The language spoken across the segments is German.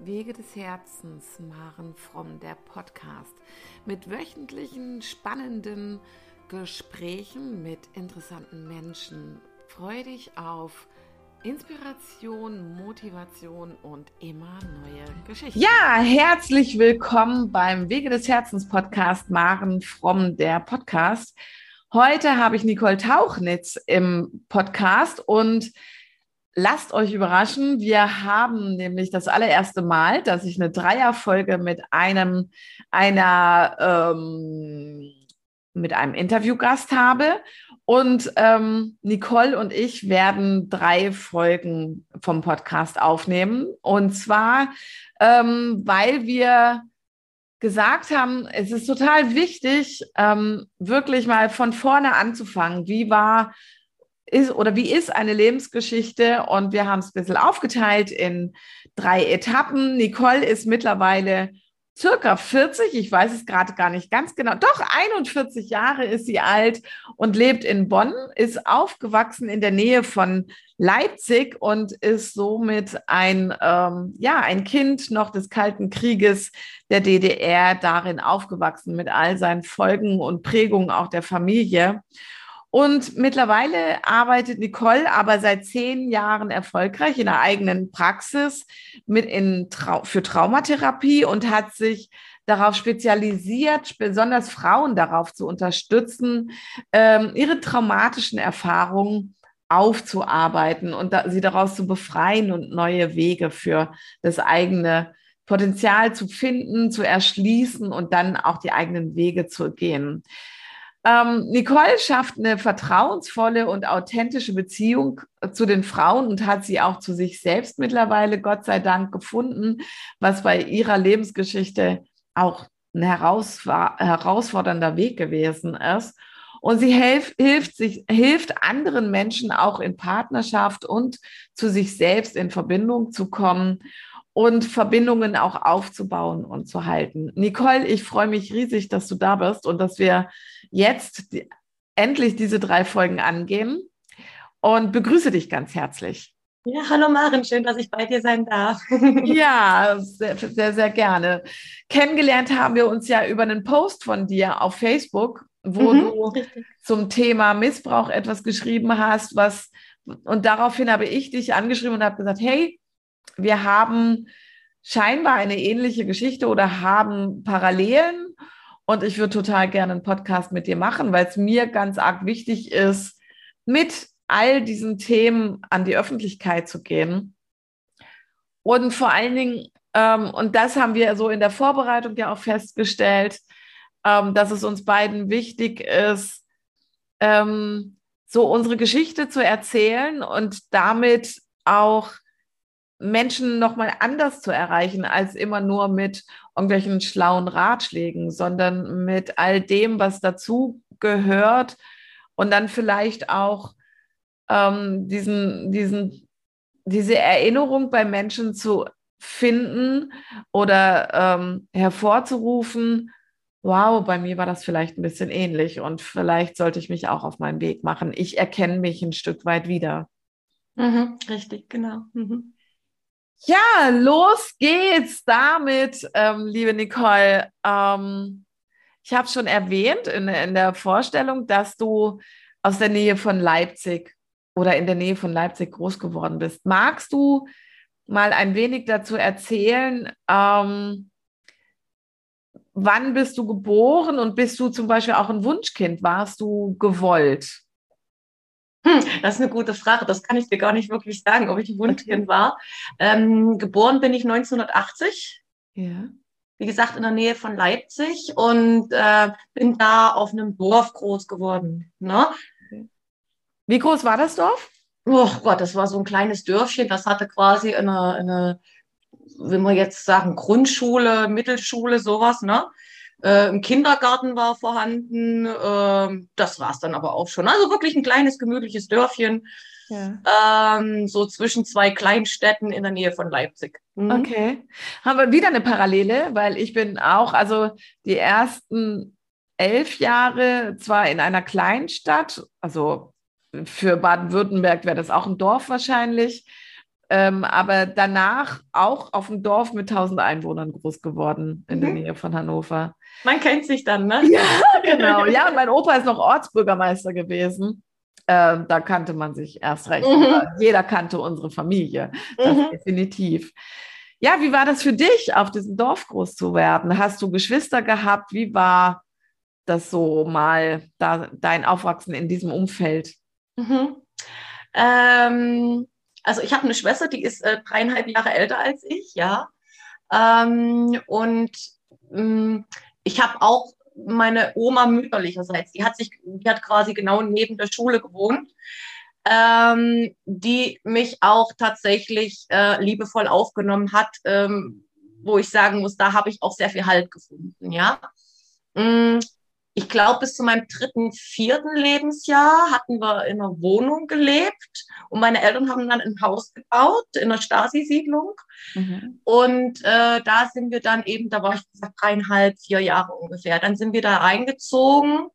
Wege des Herzens, Maren Fromm, der Podcast mit wöchentlichen spannenden Gesprächen mit interessanten Menschen. Freue dich auf Inspiration, Motivation und immer neue Geschichten. Ja, herzlich willkommen beim Wege des Herzens Podcast Maren Fromm, der Podcast. Heute habe ich Nicole Tauchnitz im Podcast und Lasst euch überraschen. Wir haben nämlich das allererste Mal, dass ich eine Dreierfolge mit einem, einer, ähm, mit einem Interviewgast habe. Und ähm, Nicole und ich werden drei Folgen vom Podcast aufnehmen. Und zwar, ähm, weil wir gesagt haben, es ist total wichtig, ähm, wirklich mal von vorne anzufangen. Wie war ist oder wie ist eine Lebensgeschichte? Und wir haben es ein bisschen aufgeteilt in drei Etappen. Nicole ist mittlerweile circa 40, ich weiß es gerade gar nicht ganz genau, doch 41 Jahre ist sie alt und lebt in Bonn, ist aufgewachsen in der Nähe von Leipzig und ist somit ein, ähm, ja, ein Kind noch des Kalten Krieges der DDR, darin aufgewachsen mit all seinen Folgen und Prägungen auch der Familie. Und mittlerweile arbeitet Nicole aber seit zehn Jahren erfolgreich in der eigenen Praxis mit in Trau für Traumatherapie und hat sich darauf spezialisiert, besonders Frauen darauf zu unterstützen, ähm, ihre traumatischen Erfahrungen aufzuarbeiten und da, sie daraus zu befreien und neue Wege für das eigene Potenzial zu finden, zu erschließen und dann auch die eigenen Wege zu gehen. Ähm, Nicole schafft eine vertrauensvolle und authentische Beziehung äh, zu den Frauen und hat sie auch zu sich selbst mittlerweile, Gott sei Dank, gefunden, was bei ihrer Lebensgeschichte auch ein herausfordernder Weg gewesen ist. Und sie hilft, hilft, sich, hilft anderen Menschen auch in Partnerschaft und zu sich selbst in Verbindung zu kommen und Verbindungen auch aufzubauen und zu halten. Nicole, ich freue mich riesig, dass du da bist und dass wir jetzt die, endlich diese drei Folgen angehen und begrüße dich ganz herzlich. Ja, hallo Maren, schön, dass ich bei dir sein darf. ja, sehr, sehr, sehr gerne. Kennengelernt haben wir uns ja über einen Post von dir auf Facebook, wo mhm, du richtig. zum Thema Missbrauch etwas geschrieben hast, was und daraufhin habe ich dich angeschrieben und habe gesagt, hey, wir haben scheinbar eine ähnliche Geschichte oder haben Parallelen. Und ich würde total gerne einen Podcast mit dir machen, weil es mir ganz arg wichtig ist, mit all diesen Themen an die Öffentlichkeit zu gehen. Und vor allen Dingen, ähm, und das haben wir so in der Vorbereitung ja auch festgestellt, ähm, dass es uns beiden wichtig ist, ähm, so unsere Geschichte zu erzählen und damit auch Menschen nochmal anders zu erreichen, als immer nur mit irgendwelchen schlauen Ratschlägen, sondern mit all dem, was dazu gehört und dann vielleicht auch ähm, diesen, diesen, diese Erinnerung bei Menschen zu finden oder ähm, hervorzurufen, wow, bei mir war das vielleicht ein bisschen ähnlich und vielleicht sollte ich mich auch auf meinen Weg machen. Ich erkenne mich ein Stück weit wieder. Mhm, richtig, genau. Mhm. Ja, los geht's damit, ähm, liebe Nicole. Ähm, ich habe schon erwähnt in, in der Vorstellung, dass du aus der Nähe von Leipzig oder in der Nähe von Leipzig groß geworden bist. Magst du mal ein wenig dazu erzählen, ähm, wann bist du geboren und bist du zum Beispiel auch ein Wunschkind? Warst du gewollt? Hm, das ist eine gute Frage. Das kann ich dir gar nicht wirklich sagen, ob ich ein Wunschkind okay. war. Ähm, geboren bin ich 1980. Ja. Wie gesagt, in der Nähe von Leipzig und äh, bin da auf einem Dorf groß geworden. Ne? Wie groß war das Dorf? Oh Gott, das war so ein kleines Dörfchen. Das hatte quasi eine, eine wenn wir jetzt sagen, Grundschule, Mittelschule, sowas, ne? Äh, Im Kindergarten war vorhanden. Äh, das war es dann aber auch schon. Also wirklich ein kleines, gemütliches Dörfchen. Ja. Ähm, so zwischen zwei Kleinstädten in der Nähe von Leipzig. Mhm. Okay. Haben wir wieder eine Parallele, weil ich bin auch, also die ersten elf Jahre zwar in einer Kleinstadt, also für Baden-Württemberg wäre das auch ein Dorf wahrscheinlich, ähm, aber danach auch auf dem Dorf mit 1000 Einwohnern groß geworden in mhm. der Nähe von Hannover. Man kennt sich dann, ne? Ja, genau. Ja, mein Opa ist noch Ortsbürgermeister gewesen. Ähm, da kannte man sich erst recht. Mhm. Jeder kannte unsere Familie. Das mhm. definitiv. Ja, wie war das für dich, auf diesem Dorf groß zu werden? Hast du Geschwister gehabt? Wie war das so mal da, dein Aufwachsen in diesem Umfeld? Mhm. Ähm, also ich habe eine Schwester, die ist äh, dreieinhalb Jahre älter als ich, ja. Ähm, und ähm, ich habe auch meine Oma mütterlicherseits, die hat sich, die hat quasi genau neben der Schule gewohnt, ähm, die mich auch tatsächlich äh, liebevoll aufgenommen hat, ähm, wo ich sagen muss, da habe ich auch sehr viel Halt gefunden, ja. Ich glaube, bis zu meinem dritten, vierten Lebensjahr hatten wir in einer Wohnung gelebt und meine Eltern haben dann ein Haus gebaut in einer Stasi-Siedlung. Mhm. Und äh, da sind wir dann eben, da war ich gesagt, dreieinhalb, vier Jahre ungefähr. Dann sind wir da reingezogen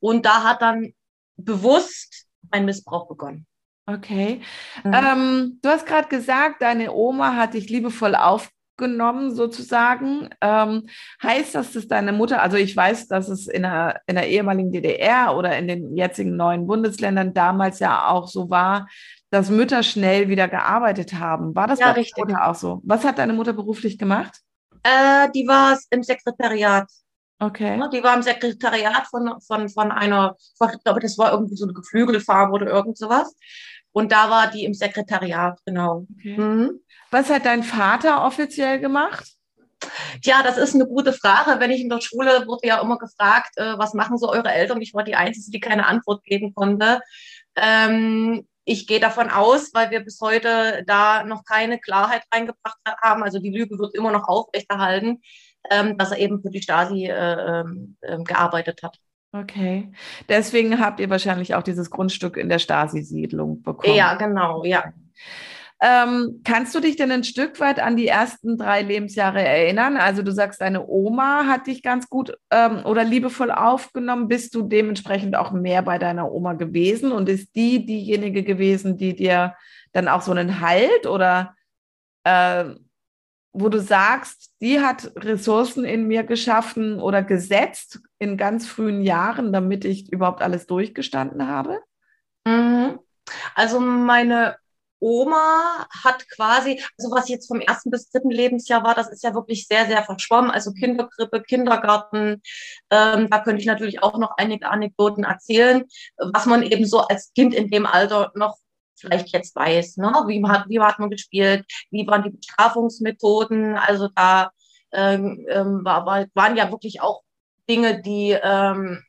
und da hat dann bewusst mein Missbrauch begonnen. Okay. Mhm. Ähm, du hast gerade gesagt, deine Oma hat dich liebevoll auf, genommen sozusagen. Ähm, heißt das, dass deine Mutter, also ich weiß, dass es in der, in der ehemaligen DDR oder in den jetzigen neuen Bundesländern damals ja auch so war, dass Mütter schnell wieder gearbeitet haben. War das ja, bei richtig. Mutter auch so? Was hat deine Mutter beruflich gemacht? Äh, die war im Sekretariat. Okay. Die war im Sekretariat von, von, von einer, ich glaube, das war irgendwie so eine Geflügelfarm oder irgend sowas. Und da war die im Sekretariat, genau. Okay. Mhm. Was hat dein Vater offiziell gemacht? Ja, das ist eine gute Frage. Wenn ich in der Schule wurde ja immer gefragt, äh, was machen so eure Eltern? Ich war die Einzige, die keine Antwort geben konnte. Ähm, ich gehe davon aus, weil wir bis heute da noch keine Klarheit reingebracht haben, also die Lüge wird immer noch aufrechterhalten, ähm, dass er eben für die Stasi äh, äh, gearbeitet hat. Okay. Deswegen habt ihr wahrscheinlich auch dieses Grundstück in der Stasi-Siedlung bekommen. Ja, genau, ja. Ähm, kannst du dich denn ein Stück weit an die ersten drei Lebensjahre erinnern? Also du sagst, deine Oma hat dich ganz gut ähm, oder liebevoll aufgenommen. Bist du dementsprechend auch mehr bei deiner Oma gewesen und ist die diejenige gewesen, die dir dann auch so einen Halt oder äh, wo du sagst, die hat Ressourcen in mir geschaffen oder gesetzt in ganz frühen Jahren, damit ich überhaupt alles durchgestanden habe? Mhm. Also meine Oma hat quasi, also was jetzt vom ersten bis dritten Lebensjahr war, das ist ja wirklich sehr, sehr verschwommen. Also Kindergrippe, Kindergarten, ähm, da könnte ich natürlich auch noch einige Anekdoten erzählen, was man eben so als Kind in dem Alter noch vielleicht jetzt weiß. Ne? Wie, hat, wie hat man gespielt? Wie waren die Bestrafungsmethoden? Also da ähm, ähm, war, war, waren ja wirklich auch Dinge, die ähm,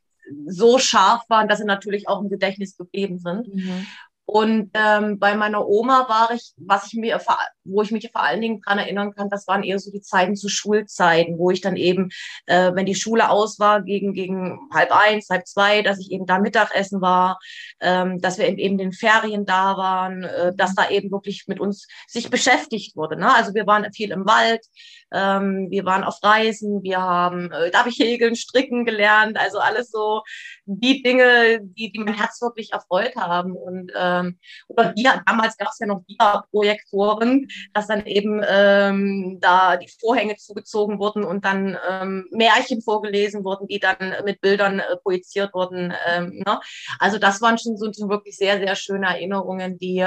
so scharf waren, dass sie natürlich auch im Gedächtnis geblieben sind. Mhm. Und ähm, bei meiner Oma war ich, was ich mir, wo ich mich vor allen Dingen dran erinnern kann, das waren eher so die Zeiten zu Schulzeiten, wo ich dann eben, äh, wenn die Schule aus war, gegen, gegen halb eins, halb zwei, dass ich eben da Mittagessen war, ähm, dass wir eben in den Ferien da waren, äh, dass da eben wirklich mit uns sich beschäftigt wurde. Ne? Also wir waren viel im Wald, ähm, wir waren auf Reisen, wir haben, äh, da habe ich Häkeln, Stricken gelernt, also alles so die Dinge, die, die mein Herz wirklich erfreut haben. Und ähm, oder ja, damals gab es ja noch Dia-Projektoren, dass dann eben ähm, da die Vorhänge zugezogen wurden und dann ähm, Märchen vorgelesen wurden, die dann mit Bildern äh, projiziert wurden. Ähm, ne? Also das waren schon so wirklich sehr, sehr schöne Erinnerungen, die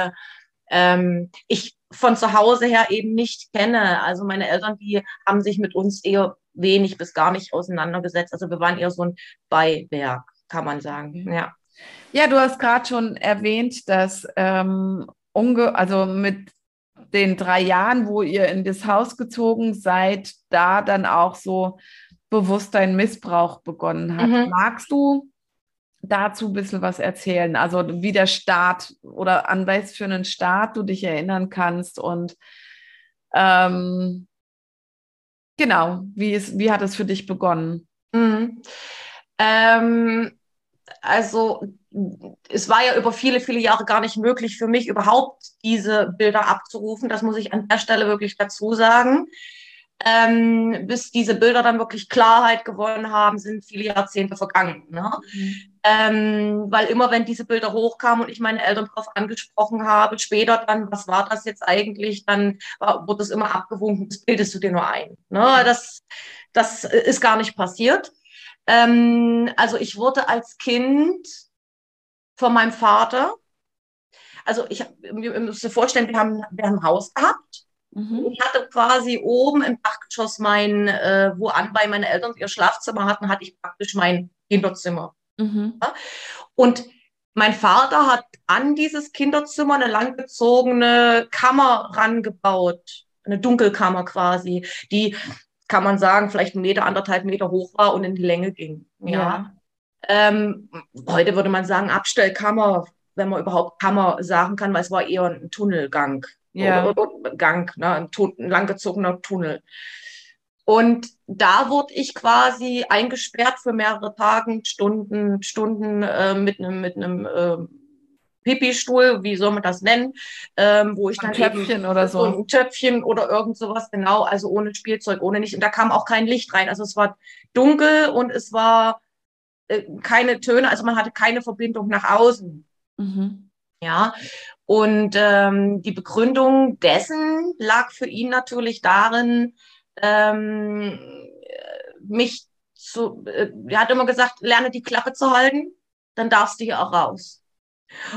ähm, ich von zu Hause her eben nicht kenne. Also meine Eltern, die haben sich mit uns eher wenig bis gar nicht auseinandergesetzt. Also wir waren eher so ein Beiwerk, kann man sagen. Ja. Ja, du hast gerade schon erwähnt, dass ähm, unge also mit den drei Jahren, wo ihr in das Haus gezogen seid, da dann auch so bewusst dein Missbrauch begonnen hat. Mhm. Magst du dazu ein bisschen was erzählen? Also wie der Start oder an was für einen Start du dich erinnern kannst und ähm, genau, wie, ist, wie hat es für dich begonnen? Mhm. Ähm, also es war ja über viele, viele Jahre gar nicht möglich für mich, überhaupt diese Bilder abzurufen. Das muss ich an der Stelle wirklich dazu sagen. Ähm, bis diese Bilder dann wirklich Klarheit gewonnen haben, sind viele Jahrzehnte vergangen. Ne? Mhm. Ähm, weil immer wenn diese Bilder hochkamen und ich meine Eltern darauf angesprochen habe, später dann, was war das jetzt eigentlich, dann war, wurde es immer abgewunken, das bildest du dir nur ein. Ne? Das, das ist gar nicht passiert. Ähm, also ich wurde als Kind von meinem Vater, also ich, ihr müsst euch vorstellen, wir haben, wir haben ein Haus gehabt Mhm. Ich hatte quasi oben im Dachgeschoss mein, äh, wo anbei meine Eltern ihr Schlafzimmer hatten, hatte ich praktisch mein Kinderzimmer. Mhm. Ja? Und mein Vater hat an dieses Kinderzimmer eine langgezogene Kammer rangebaut, eine Dunkelkammer quasi, die, kann man sagen, vielleicht einen Meter, anderthalb Meter hoch war und in die Länge ging. Ja. ja. Ähm, heute würde man sagen Abstellkammer, wenn man überhaupt Kammer sagen kann, weil es war eher ein Tunnelgang ja. Gang, ne, ein, ein langgezogener Tunnel. Und da wurde ich quasi eingesperrt für mehrere Tage, Stunden, Stunden äh, mit einem mit einem äh, Pipi-Stuhl, wie soll man das nennen, ähm, wo ich dann ein Töpfchen oder so. ein Töpfchen oder irgend sowas, genau, also ohne Spielzeug, ohne nicht. Und da kam auch kein Licht rein. Also es war dunkel und es war äh, keine Töne, also man hatte keine Verbindung nach außen. Mhm. Ja, und ähm, die Begründung dessen lag für ihn natürlich darin, ähm, mich zu, äh, er hat immer gesagt, lerne die Klappe zu halten, dann darfst du hier auch raus.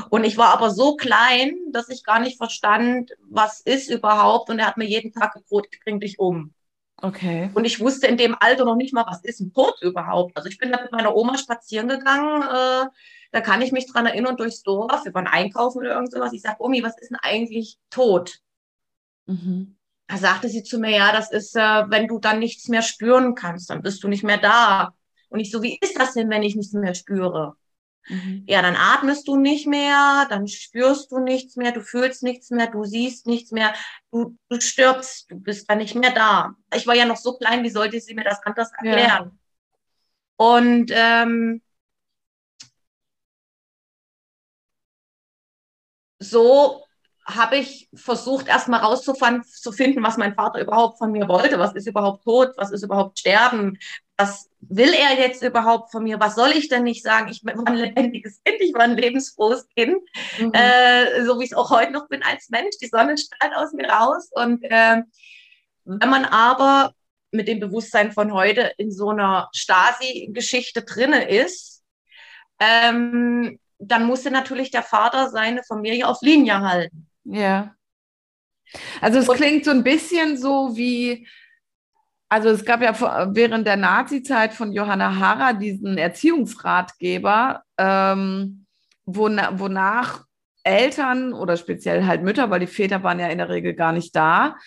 Und ich war aber so klein, dass ich gar nicht verstand, was ist überhaupt. Und er hat mir jeden Tag gedroht, ich bring dich um. Okay. Und ich wusste in dem Alter noch nicht mal, was ist ein Tod überhaupt. Also ich bin da mit meiner Oma spazieren gegangen äh, da kann ich mich dran erinnern durchs Dorf, wir waren einkaufen oder irgend sowas. Ich sage, Omi, was ist denn eigentlich tot? Mhm. Da sagte sie zu mir, ja, das ist, äh, wenn du dann nichts mehr spüren kannst, dann bist du nicht mehr da. Und ich so, wie ist das denn, wenn ich nichts mehr spüre? Mhm. Ja, dann atmest du nicht mehr, dann spürst du nichts mehr, du fühlst nichts mehr, du siehst nichts mehr, du, du stirbst, du bist dann nicht mehr da. Ich war ja noch so klein, wie sollte sie mir das anders erklären? Ja. Und ähm, so habe ich versucht, erstmal rauszufinden, was mein Vater überhaupt von mir wollte. Was ist überhaupt Tod? Was ist überhaupt Sterben? Was will er jetzt überhaupt von mir? Was soll ich denn nicht sagen? Ich war ein lebendiges Kind, ich war ein lebensfrohes Kind, mhm. äh, so wie ich es auch heute noch bin als Mensch. Die Sonne strahlt aus mir raus. Und äh, wenn man aber mit dem Bewusstsein von heute in so einer Stasi-Geschichte drinne ist, ähm, dann musste natürlich der Vater seine Familie auf Linie halten. Ja. Also es Und, klingt so ein bisschen so wie, also es gab ja während der Nazi-Zeit von Johanna Harrer diesen Erziehungsratgeber, ähm, wonach, wonach Eltern oder speziell halt Mütter, weil die Väter waren ja in der Regel gar nicht da,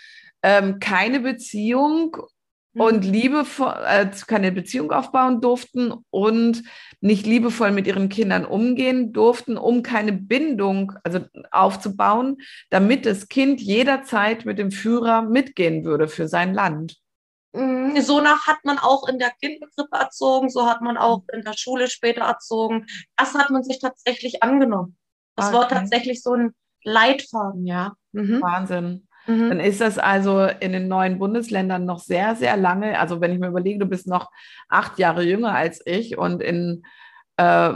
ähm, keine Beziehung und mhm. liebevoll, äh, keine Beziehung aufbauen durften und nicht liebevoll mit ihren Kindern umgehen durften, um keine Bindung also aufzubauen, damit das Kind jederzeit mit dem Führer mitgehen würde für sein Land. Mhm, so nach hat man auch in der Kindergrippe erzogen, so hat man auch in der Schule später erzogen. Das hat man sich tatsächlich angenommen. Das okay. war tatsächlich so ein Leitfaden, ja. Mhm. Wahnsinn. Mhm. Dann ist das also in den neuen Bundesländern noch sehr, sehr lange. Also wenn ich mir überlege, du bist noch acht Jahre jünger als ich und in, äh,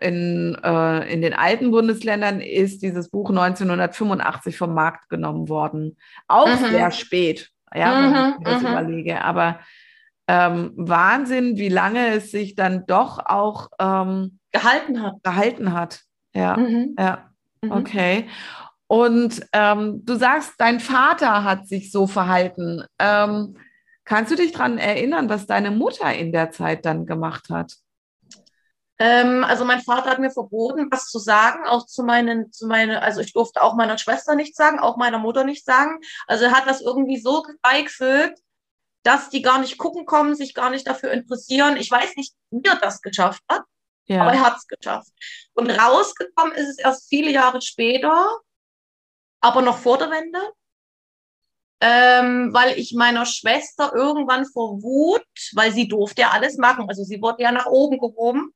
in, äh, in den alten Bundesländern ist dieses Buch 1985 vom Markt genommen worden. Auch mhm. sehr spät, ja, wenn ich mhm, mir das mhm. überlege. Aber ähm, Wahnsinn, wie lange es sich dann doch auch ähm, gehalten hat. Gehalten hat. Ja, mhm. ja. Okay. Und ähm, du sagst, dein Vater hat sich so verhalten. Ähm, kannst du dich daran erinnern, was deine Mutter in der Zeit dann gemacht hat? Ähm, also mein Vater hat mir verboten, was zu sagen, auch zu meinen, zu meine, also ich durfte auch meiner Schwester nicht sagen, auch meiner Mutter nicht sagen. Also er hat das irgendwie so beigefügt, dass die gar nicht gucken kommen, sich gar nicht dafür interessieren. Ich weiß nicht, wie er das geschafft hat, ja. aber er hat es geschafft. Und rausgekommen ist es erst viele Jahre später, aber noch vor der Wende, ähm, weil ich meiner Schwester irgendwann vor Wut, weil sie durfte ja alles machen, also sie wurde ja nach oben gehoben,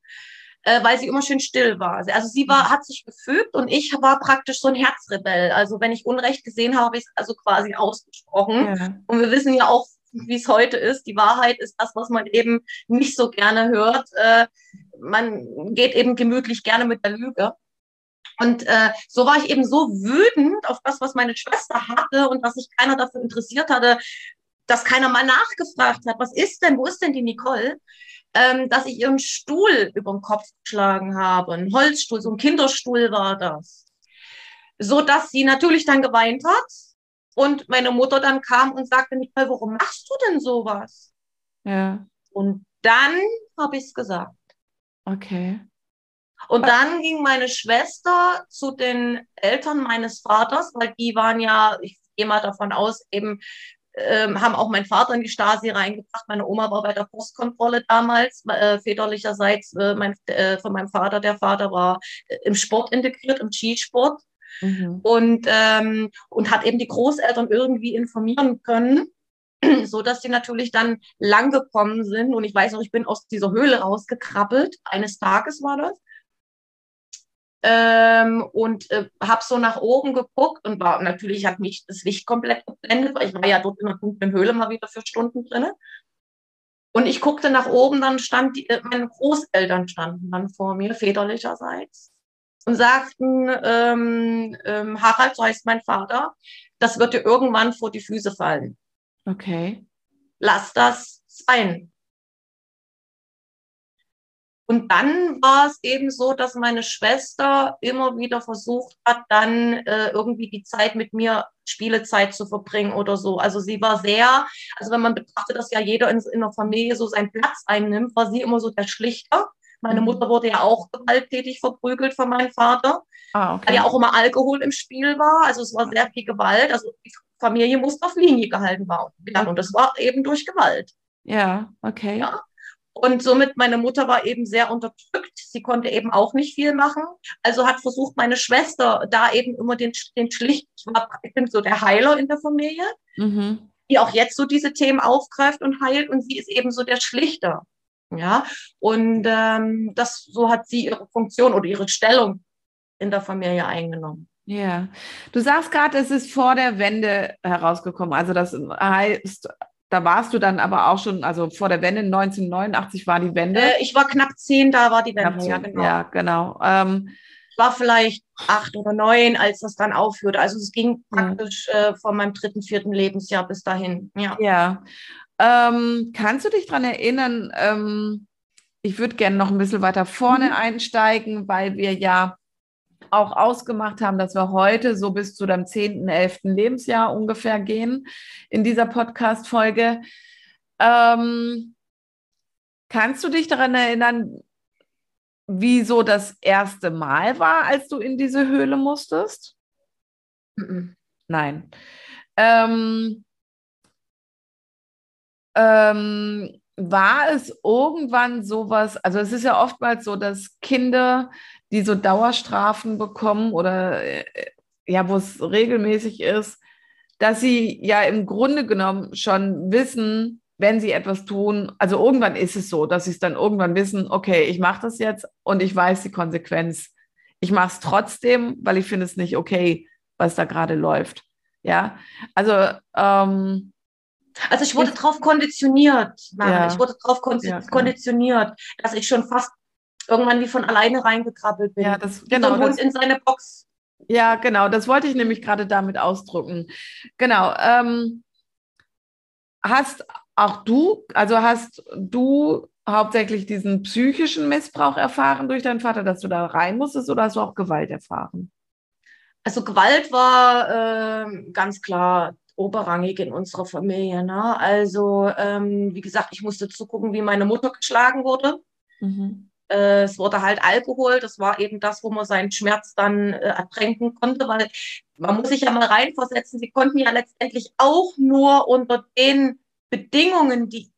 äh, weil sie immer schön still war. Also sie war, hat sich gefügt und ich war praktisch so ein Herzrebell. Also wenn ich Unrecht gesehen habe, habe ich es also quasi ausgesprochen. Ja. Und wir wissen ja auch wie es heute ist. Die Wahrheit ist das, was man eben nicht so gerne hört. Äh, man geht eben gemütlich gerne mit der Lüge. Und äh, so war ich eben so wütend auf das, was meine Schwester hatte und dass sich keiner dafür interessiert hatte, dass keiner mal nachgefragt hat, was ist denn, wo ist denn die Nicole? Ähm, dass ich ihren Stuhl über den Kopf geschlagen habe, ein Holzstuhl, so ein Kinderstuhl war das. So dass sie natürlich dann geweint hat und meine Mutter dann kam und sagte, Nicole, warum machst du denn sowas? Ja. Und dann habe ich es gesagt. Okay. Und dann ging meine Schwester zu den Eltern meines Vaters, weil die waren ja, ich gehe mal davon aus, eben ähm, haben auch meinen Vater in die Stasi reingebracht. Meine Oma war bei der Postkontrolle damals, äh, väterlicherseits äh, mein, äh, von meinem Vater. Der Vater war äh, im Sport integriert, im Skisport. Mhm. Und, ähm, und hat eben die Großeltern irgendwie informieren können, so dass die natürlich dann lang gekommen sind. Und ich weiß noch, ich bin aus dieser Höhle rausgekrabbelt. Eines Tages war das ähm, und äh, habe so nach oben geguckt und war natürlich hat mich das Licht komplett geblendet, weil ich war ja dort in der dunklen Höhle mal wieder für Stunden drinne. Und ich guckte nach oben, dann stand die, äh, meine Großeltern standen dann vor mir, väterlicherseits, und sagten, ähm, ähm, Harald, so heißt mein Vater, das wird dir irgendwann vor die Füße fallen. Okay. Lass das sein. Und dann war es eben so, dass meine Schwester immer wieder versucht hat, dann äh, irgendwie die Zeit mit mir, Spielezeit zu verbringen oder so. Also sie war sehr, also wenn man betrachtet, dass ja jeder in, in der Familie so seinen Platz einnimmt, war sie immer so der Schlichter. Meine mhm. Mutter wurde ja auch gewalttätig verprügelt von meinem Vater, ah, okay. weil ja auch immer Alkohol im Spiel war. Also es war sehr viel Gewalt. Also die Familie musste auf Linie gehalten werden. Und das war eben durch Gewalt. Ja, okay. Ja. Und somit meine Mutter war eben sehr unterdrückt. Sie konnte eben auch nicht viel machen. Also hat versucht, meine Schwester da eben immer den, den schlicht, ich, war, ich bin so der Heiler in der Familie, mhm. die auch jetzt so diese Themen aufgreift und heilt. Und sie ist eben so der Schlichter. Ja, und ähm, das, so hat sie ihre Funktion oder ihre Stellung in der Familie eingenommen. Ja, du sagst gerade, es ist vor der Wende herausgekommen. Also das heißt, da warst du dann aber auch schon, also vor der Wende, 1989 war die Wende. Äh, ich war knapp zehn, da war die Wende, zehn, ja, genau. Ja, genau. Ähm, war vielleicht acht oder neun, als das dann aufhörte. Also es ging praktisch äh, von meinem dritten, vierten Lebensjahr bis dahin. Ja. ja. Ähm, kannst du dich daran erinnern, ähm, ich würde gerne noch ein bisschen weiter vorne mhm. einsteigen, weil wir ja auch ausgemacht haben, dass wir heute so bis zu deinem 10., 11. Lebensjahr ungefähr gehen in dieser Podcast-Folge. Ähm, kannst du dich daran erinnern, wie so das erste Mal war, als du in diese Höhle musstest? Nein. Ähm, ähm, war es irgendwann sowas, also es ist ja oftmals so, dass Kinder die so Dauerstrafen bekommen oder äh, ja, wo es regelmäßig ist, dass sie ja im Grunde genommen schon wissen, wenn sie etwas tun, also irgendwann ist es so, dass sie es dann irgendwann wissen, okay, ich mache das jetzt und ich weiß die Konsequenz. Ich mache es trotzdem, weil ich finde es nicht okay, was da gerade läuft. Ja, also ähm, also ich wurde darauf konditioniert, ja. ich wurde darauf konditioniert, ja, dass ich schon fast irgendwann wie von alleine reingekrabbelt bin. Ja, das, genau. So ein Hund in seine Box. Ja, genau, das wollte ich nämlich gerade damit ausdrücken. Genau. Ähm, hast auch du, also hast du hauptsächlich diesen psychischen Missbrauch erfahren durch deinen Vater, dass du da rein musstest, oder hast du auch Gewalt erfahren? Also Gewalt war äh, ganz klar oberrangig in unserer Familie. Ne? Also ähm, wie gesagt, ich musste zugucken, wie meine Mutter geschlagen wurde. Mhm. Äh, es wurde halt Alkohol, das war eben das, wo man seinen Schmerz dann äh, ertränken konnte, weil man muss sich ja mal reinversetzen, sie konnten ja letztendlich auch nur unter den Bedingungen, die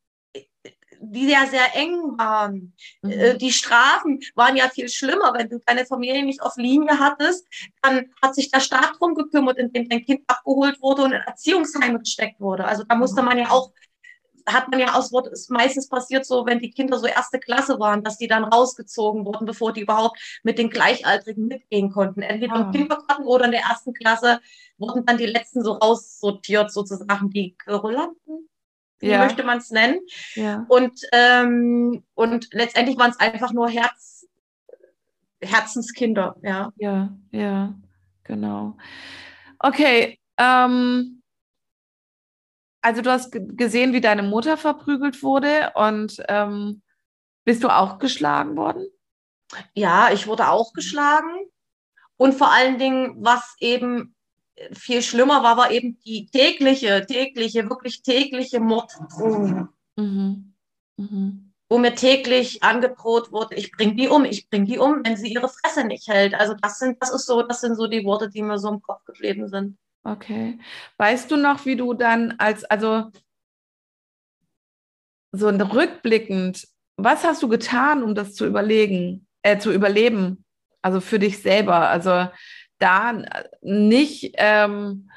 die ja sehr eng waren. Mhm. Äh, die Strafen waren ja viel schlimmer. Wenn du deine Familie nicht auf Linie hattest, dann hat sich der Staat drum gekümmert, indem dein Kind abgeholt wurde und in Erziehungsheime gesteckt wurde. Also da musste man ja auch hat man ja aus, ist meistens passiert so, wenn die Kinder so erste Klasse waren, dass die dann rausgezogen wurden, bevor die überhaupt mit den Gleichaltrigen mitgehen konnten. Entweder im ah. Kindergarten oder in der ersten Klasse wurden dann die letzten so raussortiert, sozusagen die Querulanten. wie ja. möchte man es nennen. Ja. Und, ähm, und letztendlich waren es einfach nur Herz, Herzenskinder, ja. Ja, ja, genau. Okay, ähm, also du hast gesehen, wie deine Mutter verprügelt wurde und ähm, bist du auch geschlagen worden? Ja, ich wurde auch geschlagen. Und vor allen Dingen, was eben viel schlimmer war, war eben die tägliche, tägliche, wirklich tägliche Morddrohung. Mhm. Mhm. Wo mir täglich angedroht wurde, ich bring die um, ich bring die um, wenn sie ihre Fresse nicht hält. Also das sind, das ist so, das sind so die Worte, die mir so im Kopf geblieben sind. Okay. Weißt du noch, wie du dann als, also so rückblickend, was hast du getan, um das zu überlegen, äh, zu überleben? Also für dich selber. Also da nicht ähm,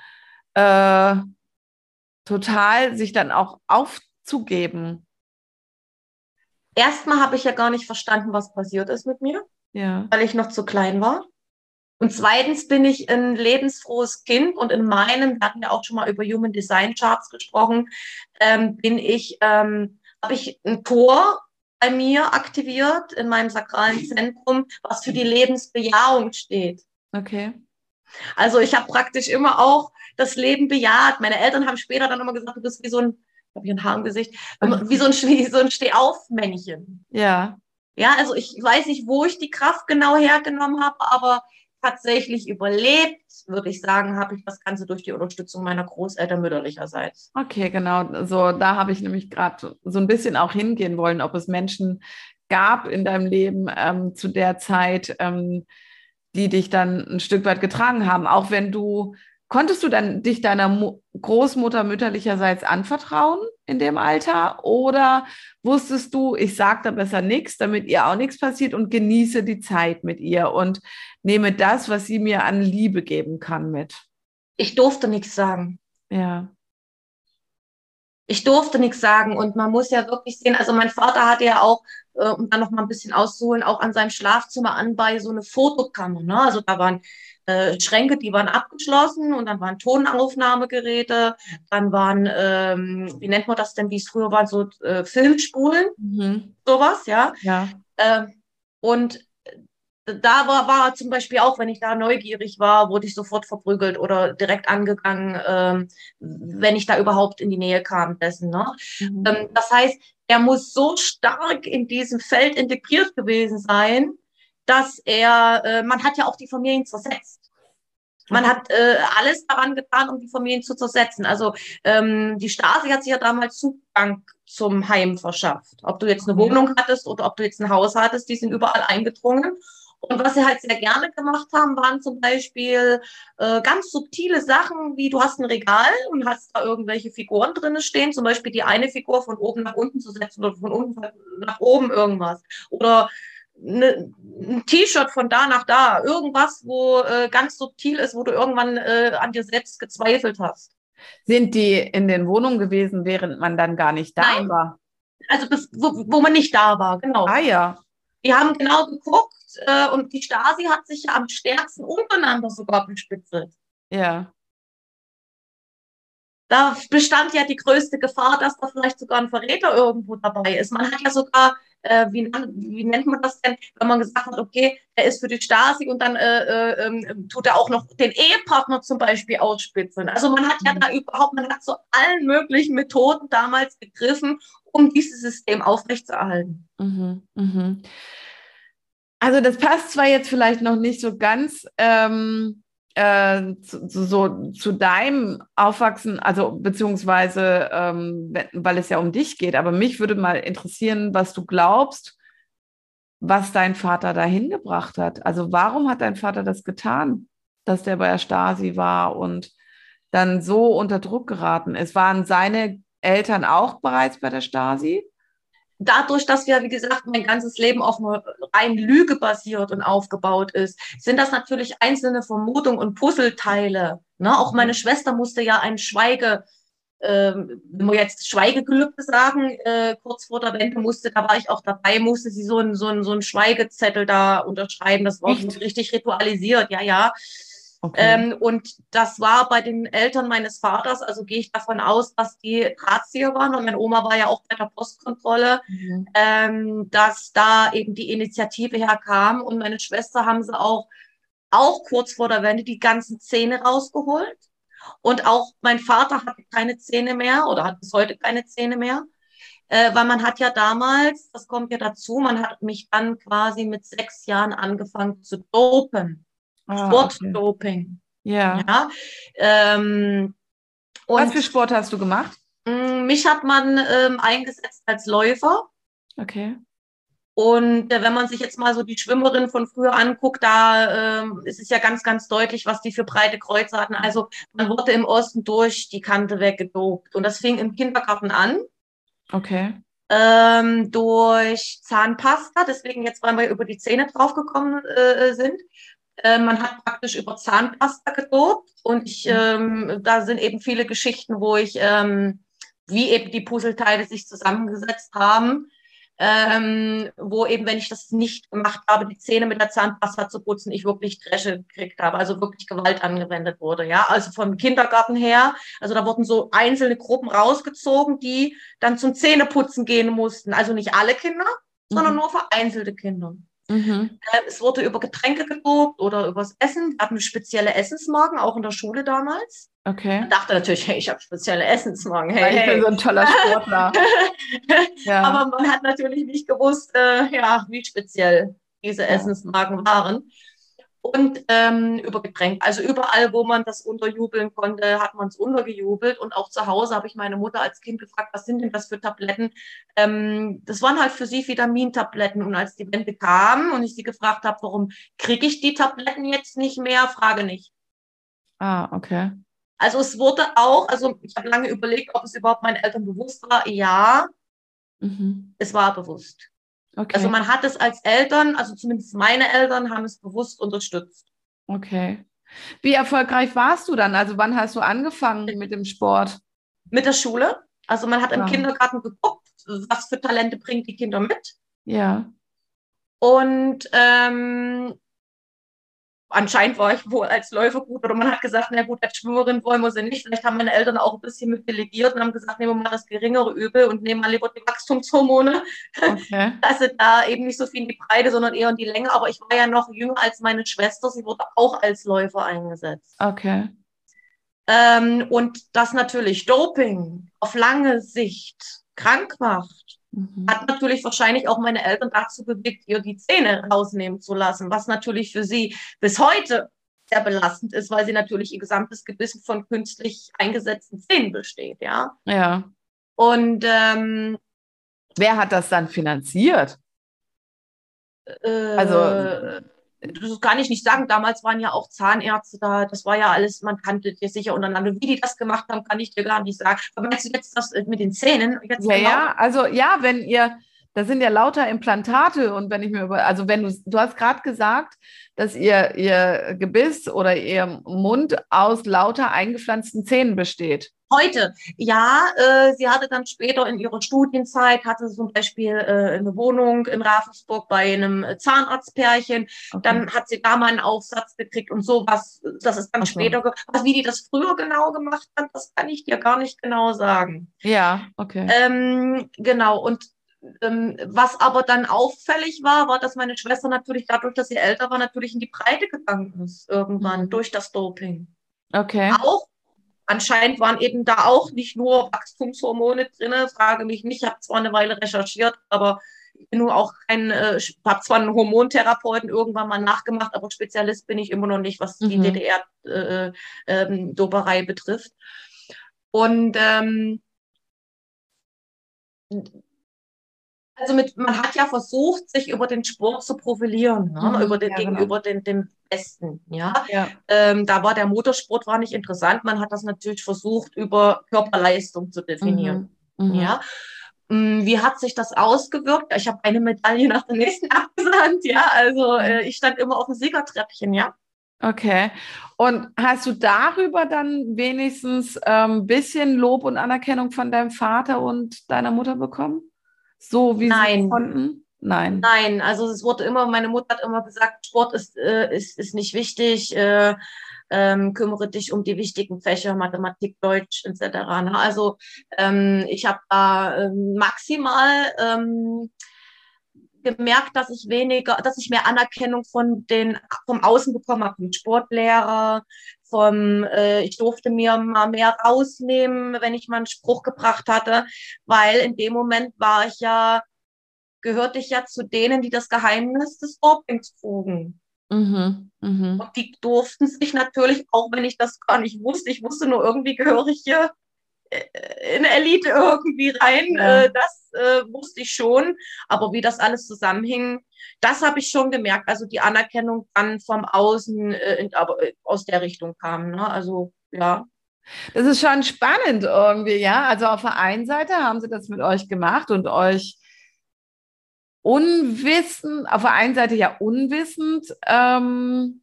äh, total sich dann auch aufzugeben. Erstmal habe ich ja gar nicht verstanden, was passiert ist mit mir, ja. weil ich noch zu klein war. Und zweitens bin ich ein lebensfrohes Kind und in meinem, wir hatten ja auch schon mal über Human Design Charts gesprochen, ähm, bin ich, ähm, habe ich ein Tor bei mir aktiviert in meinem sakralen Zentrum, was für die Lebensbejahung steht. Okay. Also ich habe praktisch immer auch das Leben bejaht. Meine Eltern haben später dann immer gesagt, du bist wie so ein, habe ich ein Haar im Gesicht, wie so ein, wie so ein Stehaufmännchen. Ja. Ja, also ich weiß nicht, wo ich die Kraft genau hergenommen habe, aber tatsächlich überlebt, würde ich sagen, habe ich das Ganze durch die Unterstützung meiner Großeltern mütterlicherseits. Okay, genau. So, da habe ich nämlich gerade so ein bisschen auch hingehen wollen, ob es Menschen gab in deinem Leben ähm, zu der Zeit, ähm, die dich dann ein Stück weit getragen haben, auch wenn du Konntest du dann dich deiner Mo Großmutter mütterlicherseits anvertrauen in dem Alter? Oder wusstest du, ich sage da besser nichts, damit ihr auch nichts passiert und genieße die Zeit mit ihr und nehme das, was sie mir an Liebe geben kann, mit? Ich durfte nichts sagen. Ja. Ich durfte nichts sagen und man muss ja wirklich sehen, also mein Vater hatte ja auch, äh, um dann noch mal ein bisschen auszuholen, auch an seinem Schlafzimmer an bei so eine Fotokammer. Ne? Also da waren äh, Schränke, die waren abgeschlossen und dann waren Tonaufnahmegeräte, dann waren, ähm, wie nennt man das denn, wie es früher war, so äh, Filmspulen, mhm. sowas, ja. ja. Ähm, und da war, war zum Beispiel auch, wenn ich da neugierig war, wurde ich sofort verprügelt oder direkt angegangen, ähm, wenn ich da überhaupt in die Nähe kam dessen. Ne? Mhm. Ähm, das heißt, er muss so stark in diesem Feld integriert gewesen sein, dass er, äh, man hat ja auch die Familien zersetzt. Man mhm. hat äh, alles daran getan, um die Familien zu zersetzen. Also ähm, die Stasi hat sich ja damals Zugang zum Heim verschafft. Ob du jetzt eine Wohnung hattest oder ob du jetzt ein Haus hattest, die sind überall eingedrungen. Und was sie halt sehr gerne gemacht haben, waren zum Beispiel äh, ganz subtile Sachen, wie du hast ein Regal und hast da irgendwelche Figuren drinne stehen, zum Beispiel die eine Figur von oben nach unten zu setzen oder von unten nach oben irgendwas. Oder eine, ein T-Shirt von da nach da, irgendwas, wo äh, ganz subtil ist, wo du irgendwann äh, an dir selbst gezweifelt hast. Sind die in den Wohnungen gewesen, während man dann gar nicht da Nein. war? Also bis, wo, wo man nicht da war, genau. Ah ja. Die haben genau geguckt äh, und die Stasi hat sich ja am stärksten untereinander sogar bespitzelt. Ja. Da bestand ja die größte Gefahr, dass da vielleicht sogar ein Verräter irgendwo dabei ist. Man hat ja sogar äh, wie, wie, nennt man das denn, wenn man gesagt hat, okay, er ist für die Stasi und dann äh, äh, ähm, tut er auch noch den Ehepartner zum Beispiel ausspitzeln. Also man hat ja mhm. da überhaupt, man hat so allen möglichen Methoden damals gegriffen, um dieses System aufrechtzuerhalten. Mhm, mhm. Also das passt zwar jetzt vielleicht noch nicht so ganz ähm, äh, zu, so zu deinem Aufwachsen, also beziehungsweise, ähm, weil es ja um dich geht, aber mich würde mal interessieren, was du glaubst, was dein Vater dahin gebracht hat. Also warum hat dein Vater das getan, dass der bei der Stasi war und dann so unter Druck geraten ist? Waren seine Eltern auch bereits bei der Stasi? Dadurch, dass wir, wie gesagt, mein ganzes Leben auf einer rein Lüge basiert und aufgebaut ist, sind das natürlich einzelne Vermutungen und Puzzleteile. Ne? Auch meine Schwester musste ja ein Schweige, äh, wenn wir jetzt Schweigegelübde sagen, äh, kurz vor der Wende musste, da war ich auch dabei, musste sie so ein, so ein, so ein Schweigezettel da unterschreiben. Das war Echt? richtig ritualisiert, ja, ja. Okay. Ähm, und das war bei den Eltern meines Vaters, also gehe ich davon aus, dass die Drahtzieher waren und meine Oma war ja auch bei der Postkontrolle, Mhm. ähm, dass da eben die Initiative herkam und meine Schwester haben sie auch, auch kurz vor der Wende die ganzen Zähne rausgeholt. Und auch mein Vater hatte keine Zähne mehr oder hat bis heute keine Zähne mehr. Äh, weil man hat ja damals, das kommt ja dazu, man hat mich dann quasi mit sechs Jahren angefangen zu dopen. Ah, okay. Sportdoping. Ja. Ähm, Was für Sport hast du gemacht? mh, mich hat man ähm, eingesetzt als Läufer. Okay. Und äh, wenn man sich jetzt mal so die Schwimmerin von früher anguckt, da ähm, ist es ja ganz, ganz deutlich, was die für breite Kreuze hatten. Also man wurde im Osten durch die Kante weggedopt. Und das fing im Kindergarten an. Okay. ähm, durch Zahnpasta, deswegen jetzt, weil wir über die Zähne draufgekommen äh, sind. Äh, man hat praktisch über Zahnpasta gedopt und ich, ähm, da sind eben viele Geschichten, wo ich, ähm, wie eben die Puzzleteile sich zusammengesetzt haben, ähm, wo eben, wenn ich das nicht gemacht habe, die Zähne mit der Zahnpasta zu putzen, ich wirklich Dresche gekriegt habe, also wirklich Gewalt angewendet wurde, ja, also vom Kindergarten her, also da wurden so einzelne Gruppen rausgezogen, die dann zum Zähneputzen gehen mussten, also nicht alle Kinder, sondern Mhm. nur vereinzelte Kinder. Mhm. Äh, Es wurde über Getränke gedopt oder übers Essen. Wir hatten spezielle Essensmarken, auch in der Schule damals. Okay. Ich dachte natürlich, hey, ich habe spezielle Essensmarken. Hey, ich bin so ein toller Sportler. Ja. Aber man hat natürlich nicht gewusst, äh, ja, wie speziell diese. Essensmarken waren. Und ähm, über Getränke, also überall, wo man das unterjubeln konnte, hat man es untergejubelt. Und auch zu Hause habe ich meine Mutter als Kind gefragt, was sind denn das für Tabletten? Ähm, das waren halt für sie Vitamintabletten. Und als die Wende kam und ich sie gefragt habe, warum kriege ich die Tabletten jetzt nicht mehr, frage nicht. ah, okay. Also es wurde auch, also ich habe lange überlegt, ob es überhaupt meinen Eltern bewusst war. Ja, Mhm. es war bewusst. Okay. Also man hat es als Eltern, also zumindest meine Eltern haben es bewusst unterstützt. okay. Wie erfolgreich warst du dann? Also wann hast du angefangen mit dem Sport? Mit der Schule, also man hat im Ja. Kindergarten geguckt, was für Talente bringen die Kinder mit. Ja. Und ähm, anscheinend war ich wohl als Läufer gut oder man hat gesagt, na gut, als Schwimmerin wollen wir sie nicht. Vielleicht haben meine Eltern auch ein bisschen mit delegiert und haben gesagt, nehmen wir mal das geringere Übel und nehmen mal lieber die Wachstumshormone. Okay. Also da eben nicht so viel in die Breite, sondern eher in die Länge. Aber ich war ja noch jünger als meine Schwester. Sie wurde auch als Läufer eingesetzt. Okay. Ähm, und das natürlich Doping auf lange Sicht krank macht, Mhm. hat natürlich wahrscheinlich auch meine Eltern dazu bewegt, ihr die Zähne rausnehmen zu lassen, was natürlich für sie bis heute sehr belastend ist, weil sie natürlich ihr gesamtes Gebissen von künstlich eingesetzten Zähnen besteht, ja. Ja. Und ähm, Wer hat das dann finanziert? äh, Also- das kann ich nicht sagen. Damals waren ja auch Zahnärzte da. Das war ja alles, man kannte dir sicher untereinander. Wie die das gemacht haben, kann ich dir gar nicht sagen. Aber meinst du jetzt das mit den Zähnen? Jetzt Ja, genau? ja, also ja, wenn ihr, da sind ja lauter Implantate und wenn ich mir über, also wenn du, du hast gerade gesagt, dass ihr, ihr Gebiss oder ihr Mund aus lauter eingepflanzten Zähnen besteht. Heute, ja, äh, sie hatte dann später in ihrer Studienzeit, hatte sie zum Beispiel äh, eine Wohnung in Ravensburg bei einem Zahnarztpärchen. Okay. Dann hat sie da mal einen Aufsatz gekriegt und sowas. Das ist dann so. später, ge- also wie die das früher genau gemacht hat, das kann ich dir gar nicht genau sagen. ja, okay. Ähm, genau, und ähm, was aber dann auffällig war, war, dass meine Schwester natürlich dadurch, dass sie älter war, natürlich in die Breite gegangen ist, irgendwann Mhm. durch das Doping. Okay. Auch anscheinend waren eben da auch nicht nur Wachstumshormone drin, frage mich nicht, ich habe zwar eine Weile recherchiert, aber ich bin nur auch kein, äh, habe zwar einen Hormontherapeuten irgendwann mal nachgemacht, aber Spezialist bin ich immer noch nicht, was die Mhm. DDR-Doberei betrifft. Und ähm, also mit, man hat ja versucht, sich über den Sport zu profilieren, ne? Mhm, über den, ja, genau. gegenüber den, den Besten, ja. Ja. Ähm, da war der Motorsport war nicht interessant. Man hat das natürlich versucht, über Körperleistung zu definieren. Mhm. Mhm. Ja. Mm, Wie hat sich das ausgewirkt? Ich habe eine Medaille nach der nächsten abgesandt, ja. Also äh, ich stand immer auf dem Siegertreppchen, ja. Okay. Und hast du darüber dann wenigstens ein ähm, bisschen Lob und Anerkennung von deinem Vater und deiner Mutter bekommen? So wie sie Nein. konnten? Nein. Nein, also es wurde immer, meine Mutter hat immer gesagt, Sport ist, äh, ist, ist nicht wichtig. Äh, ähm, kümmere dich um die wichtigen Fächer, Mathematik, Deutsch etc. Ne? Also ähm, ich habe da ähm, maximal ähm, gemerkt, dass ich weniger, dass ich mehr Anerkennung von den vom Außen bekommen habe, vom Sportlehrer, vom äh, ich durfte mir mal mehr rausnehmen, wenn ich mal einen Spruch gebracht hatte, weil in dem Moment war ich ja gehörte ich ja zu denen, die das Geheimnis des Dopings trugen. Mhm, mh. Und die durften sich natürlich, auch wenn ich das gar nicht wusste, ich wusste nur irgendwie gehöre ich hier in Elite irgendwie rein. Ja. Äh, das äh, wusste ich schon. Aber wie das alles zusammenhing, das habe ich schon gemerkt. Also die Anerkennung dann vom Außen, äh, aber äh, aus der Richtung kam. Ne? Also ja. Das ist schon spannend irgendwie, ja. Also auf der einen Seite haben sie das mit euch gemacht und euch unwissend, auf der einen Seite ja unwissend, ähm,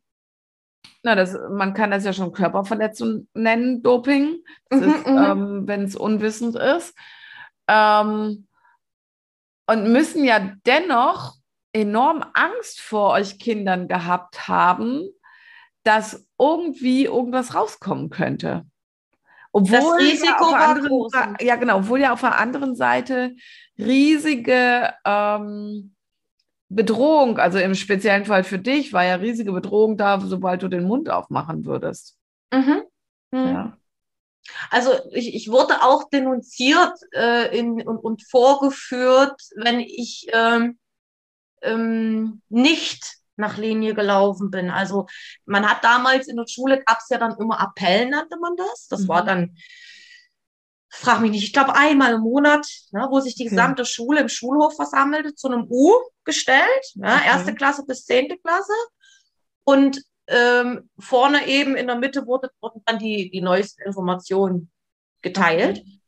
na, das, man kann das ja schon Körperverletzung nennen, Doping, mhm, mhm, ähm, wenn es unwissend ist. Ähm, und müssen ja dennoch enorm Angst vor euch Kindern gehabt haben, dass irgendwie irgendwas rauskommen könnte. Obwohl das Risiko ja, war groß. ja genau, obwohl ja auf der anderen Seite riesige ähm, Bedrohung, also im speziellen Fall für dich, war ja riesige Bedrohung da, sobald du den Mund aufmachen würdest. Mhm. Mhm. Ja. Also ich, ich wurde auch denunziert äh, in, und, und vorgeführt, wenn ich ähm, ähm, nicht nach Linie gelaufen bin. Also man hat damals in der Schule, gab es ja dann immer Appell, nannte man das. Das mhm. war dann frag mich nicht, ich glaube einmal im Monat, ne, wo sich die gesamte okay. Schule im Schulhof versammelte, zu einem U gestellt, ne, okay. erste Klasse bis zehnte Klasse. Und ähm, vorne eben in der Mitte wurde, wurden dann die, die neuesten Informationen geteilt. Okay.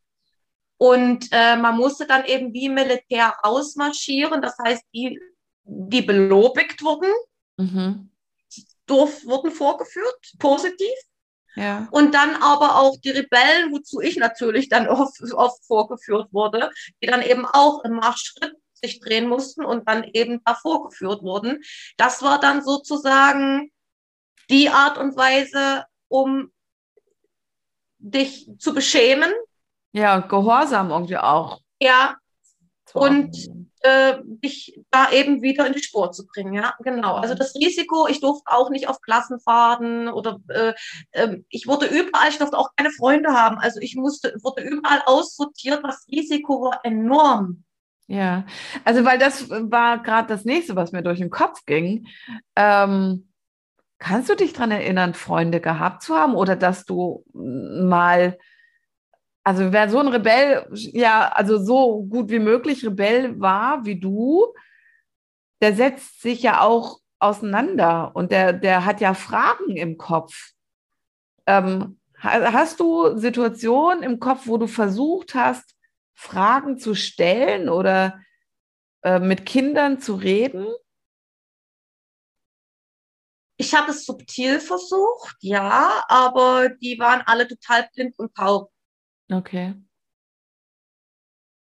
Und äh, man musste dann eben wie Militär ausmarschieren, das heißt, die, die belobigt wurden, mhm. durf, wurden vorgeführt, positiv. Ja. Und dann aber auch die Rebellen, wozu ich natürlich dann oft, oft vorgeführt wurde, die dann eben auch im Marschschritt sich drehen mussten und dann eben da vorgeführt wurden. Das war dann sozusagen die Art und Weise, um dich zu beschämen. Ja, Gehorsam irgendwie auch. Ja. Und äh, dich da eben wieder in die Spur zu bringen. Ja, genau. Also das Risiko, ich durfte auch nicht auf Klassenfahrten oder äh, äh, ich wurde überall, ich durfte auch keine Freunde haben. Also ich musste, wurde überall aussortiert. Das Risiko war enorm. Ja, also weil das war gerade das nächste, was mir durch den Kopf ging. Ähm, kannst du dich daran erinnern, Freunde gehabt zu haben oder dass du mal also wer so ein Rebell, ja, also so gut wie möglich Rebell war wie du, der setzt sich ja auch auseinander und der, der hat ja Fragen im Kopf. Ähm, hast du Situationen im Kopf, wo du versucht hast, Fragen zu stellen oder äh, mit Kindern zu reden? Ich habe es subtil versucht, ja, aber die waren alle total blind und taub. Okay.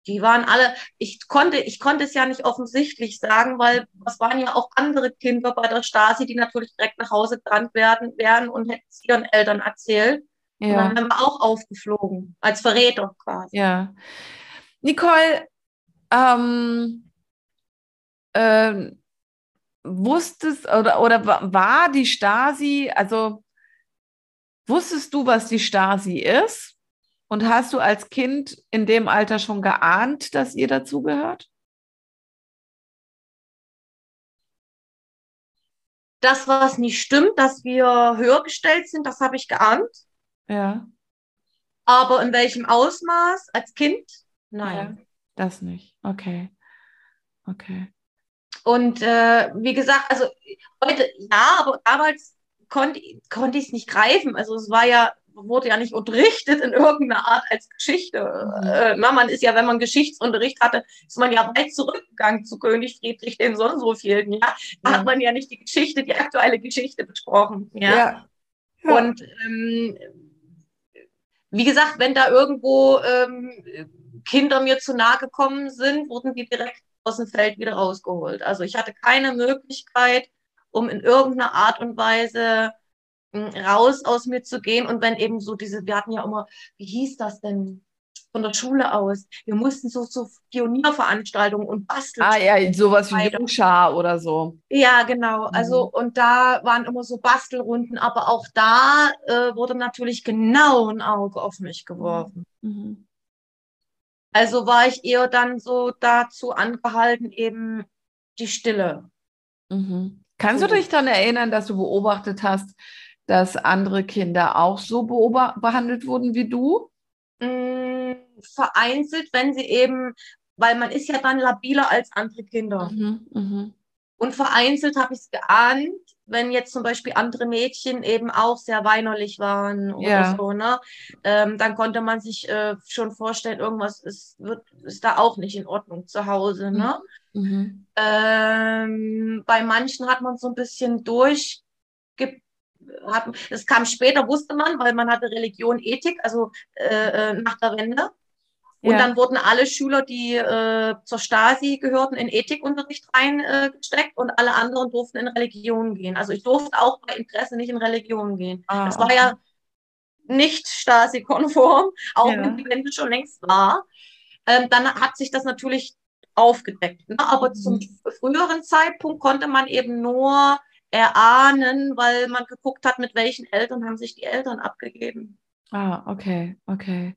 Die waren alle, ich konnte, ich konnte es ja nicht offensichtlich sagen, weil es waren ja auch andere Kinder bei der Stasi, die natürlich direkt nach Hause gerannt werden, werden und hätten es ihren Eltern erzählt. Ja. Und dann haben wir auch aufgeflogen, als Verräter quasi. Ja. Nicole, ähm, ähm, wusstest oder, oder war die Stasi, also wusstest du, was die Stasi ist? Und hast du als Kind in dem Alter schon geahnt, dass ihr dazugehört? Das, was nicht stimmt, dass wir höher gestellt sind, das habe ich geahnt. Ja. Aber in welchem Ausmaß als Kind? Nein. Ja, das nicht. Okay. Okay. Und äh, wie gesagt, also heute ja, aber damals konnte, konnte ich es nicht greifen. Also es war ja wurde ja nicht unterrichtet in irgendeiner Art als Geschichte. Mhm. Äh, na, man ist ja, wenn man Geschichtsunterricht hatte, ist man ja weit zurückgegangen zu König Friedrich dem sonst so vielen. Ja? Da ja. hat man ja nicht die Geschichte, die aktuelle Geschichte besprochen. Ja. ja. ja. Und ähm, wie gesagt, wenn da irgendwo ähm, Kinder mir zu nahe gekommen sind, wurden die direkt aus dem Feld wieder rausgeholt. Also ich hatte keine Möglichkeit, um in irgendeiner Art und Weise raus aus mir zu gehen. Und wenn eben so diese, wir hatten ja immer, wie hieß das denn? Von der Schule aus. Wir mussten so, so Pionierveranstaltungen und basteln. Ah ja, sowas wie Jungschar oder so. Ja, genau. Mhm. Also, und da waren immer so Bastelrunden, aber auch da äh, wurde natürlich genau ein Auge auf mich geworfen. Mhm. Also war ich eher dann so dazu angehalten, eben die Stille. Mhm. Kannst du dich dann erinnern, dass du beobachtet hast, dass andere Kinder auch so behandelt wurden wie du? Mm, vereinzelt, wenn sie eben, weil man ist ja dann labiler als andere Kinder. Mhm, mh. Und vereinzelt habe ich es geahnt, wenn jetzt zum Beispiel andere Mädchen eben auch sehr weinerlich waren oder ja. so, ne? Ähm, dann konnte man sich äh, schon vorstellen, irgendwas ist, wird, ist da auch nicht in Ordnung zu Hause, ne? Mhm. Ähm, bei manchen hat man so ein bisschen durch es kam später, wusste man, weil man hatte Religion, Ethik, also äh, äh, nach der Wende. Und ja. dann wurden alle Schüler, die äh, zur Stasi gehörten, in Ethikunterricht reingesteckt äh, und alle anderen durften in Religion gehen. Also ich durfte auch bei Interesse nicht in Religion gehen. Ah, das war okay. ja nicht Stasi-konform, auch ja. wenn die Wende schon längst war. Ähm, dann hat sich das natürlich aufgedeckt. Ne? Aber mhm. zum früheren Zeitpunkt konnte man eben nur erahnen, weil man geguckt hat, mit welchen Eltern haben sich die Eltern abgegeben. Ah, okay, okay.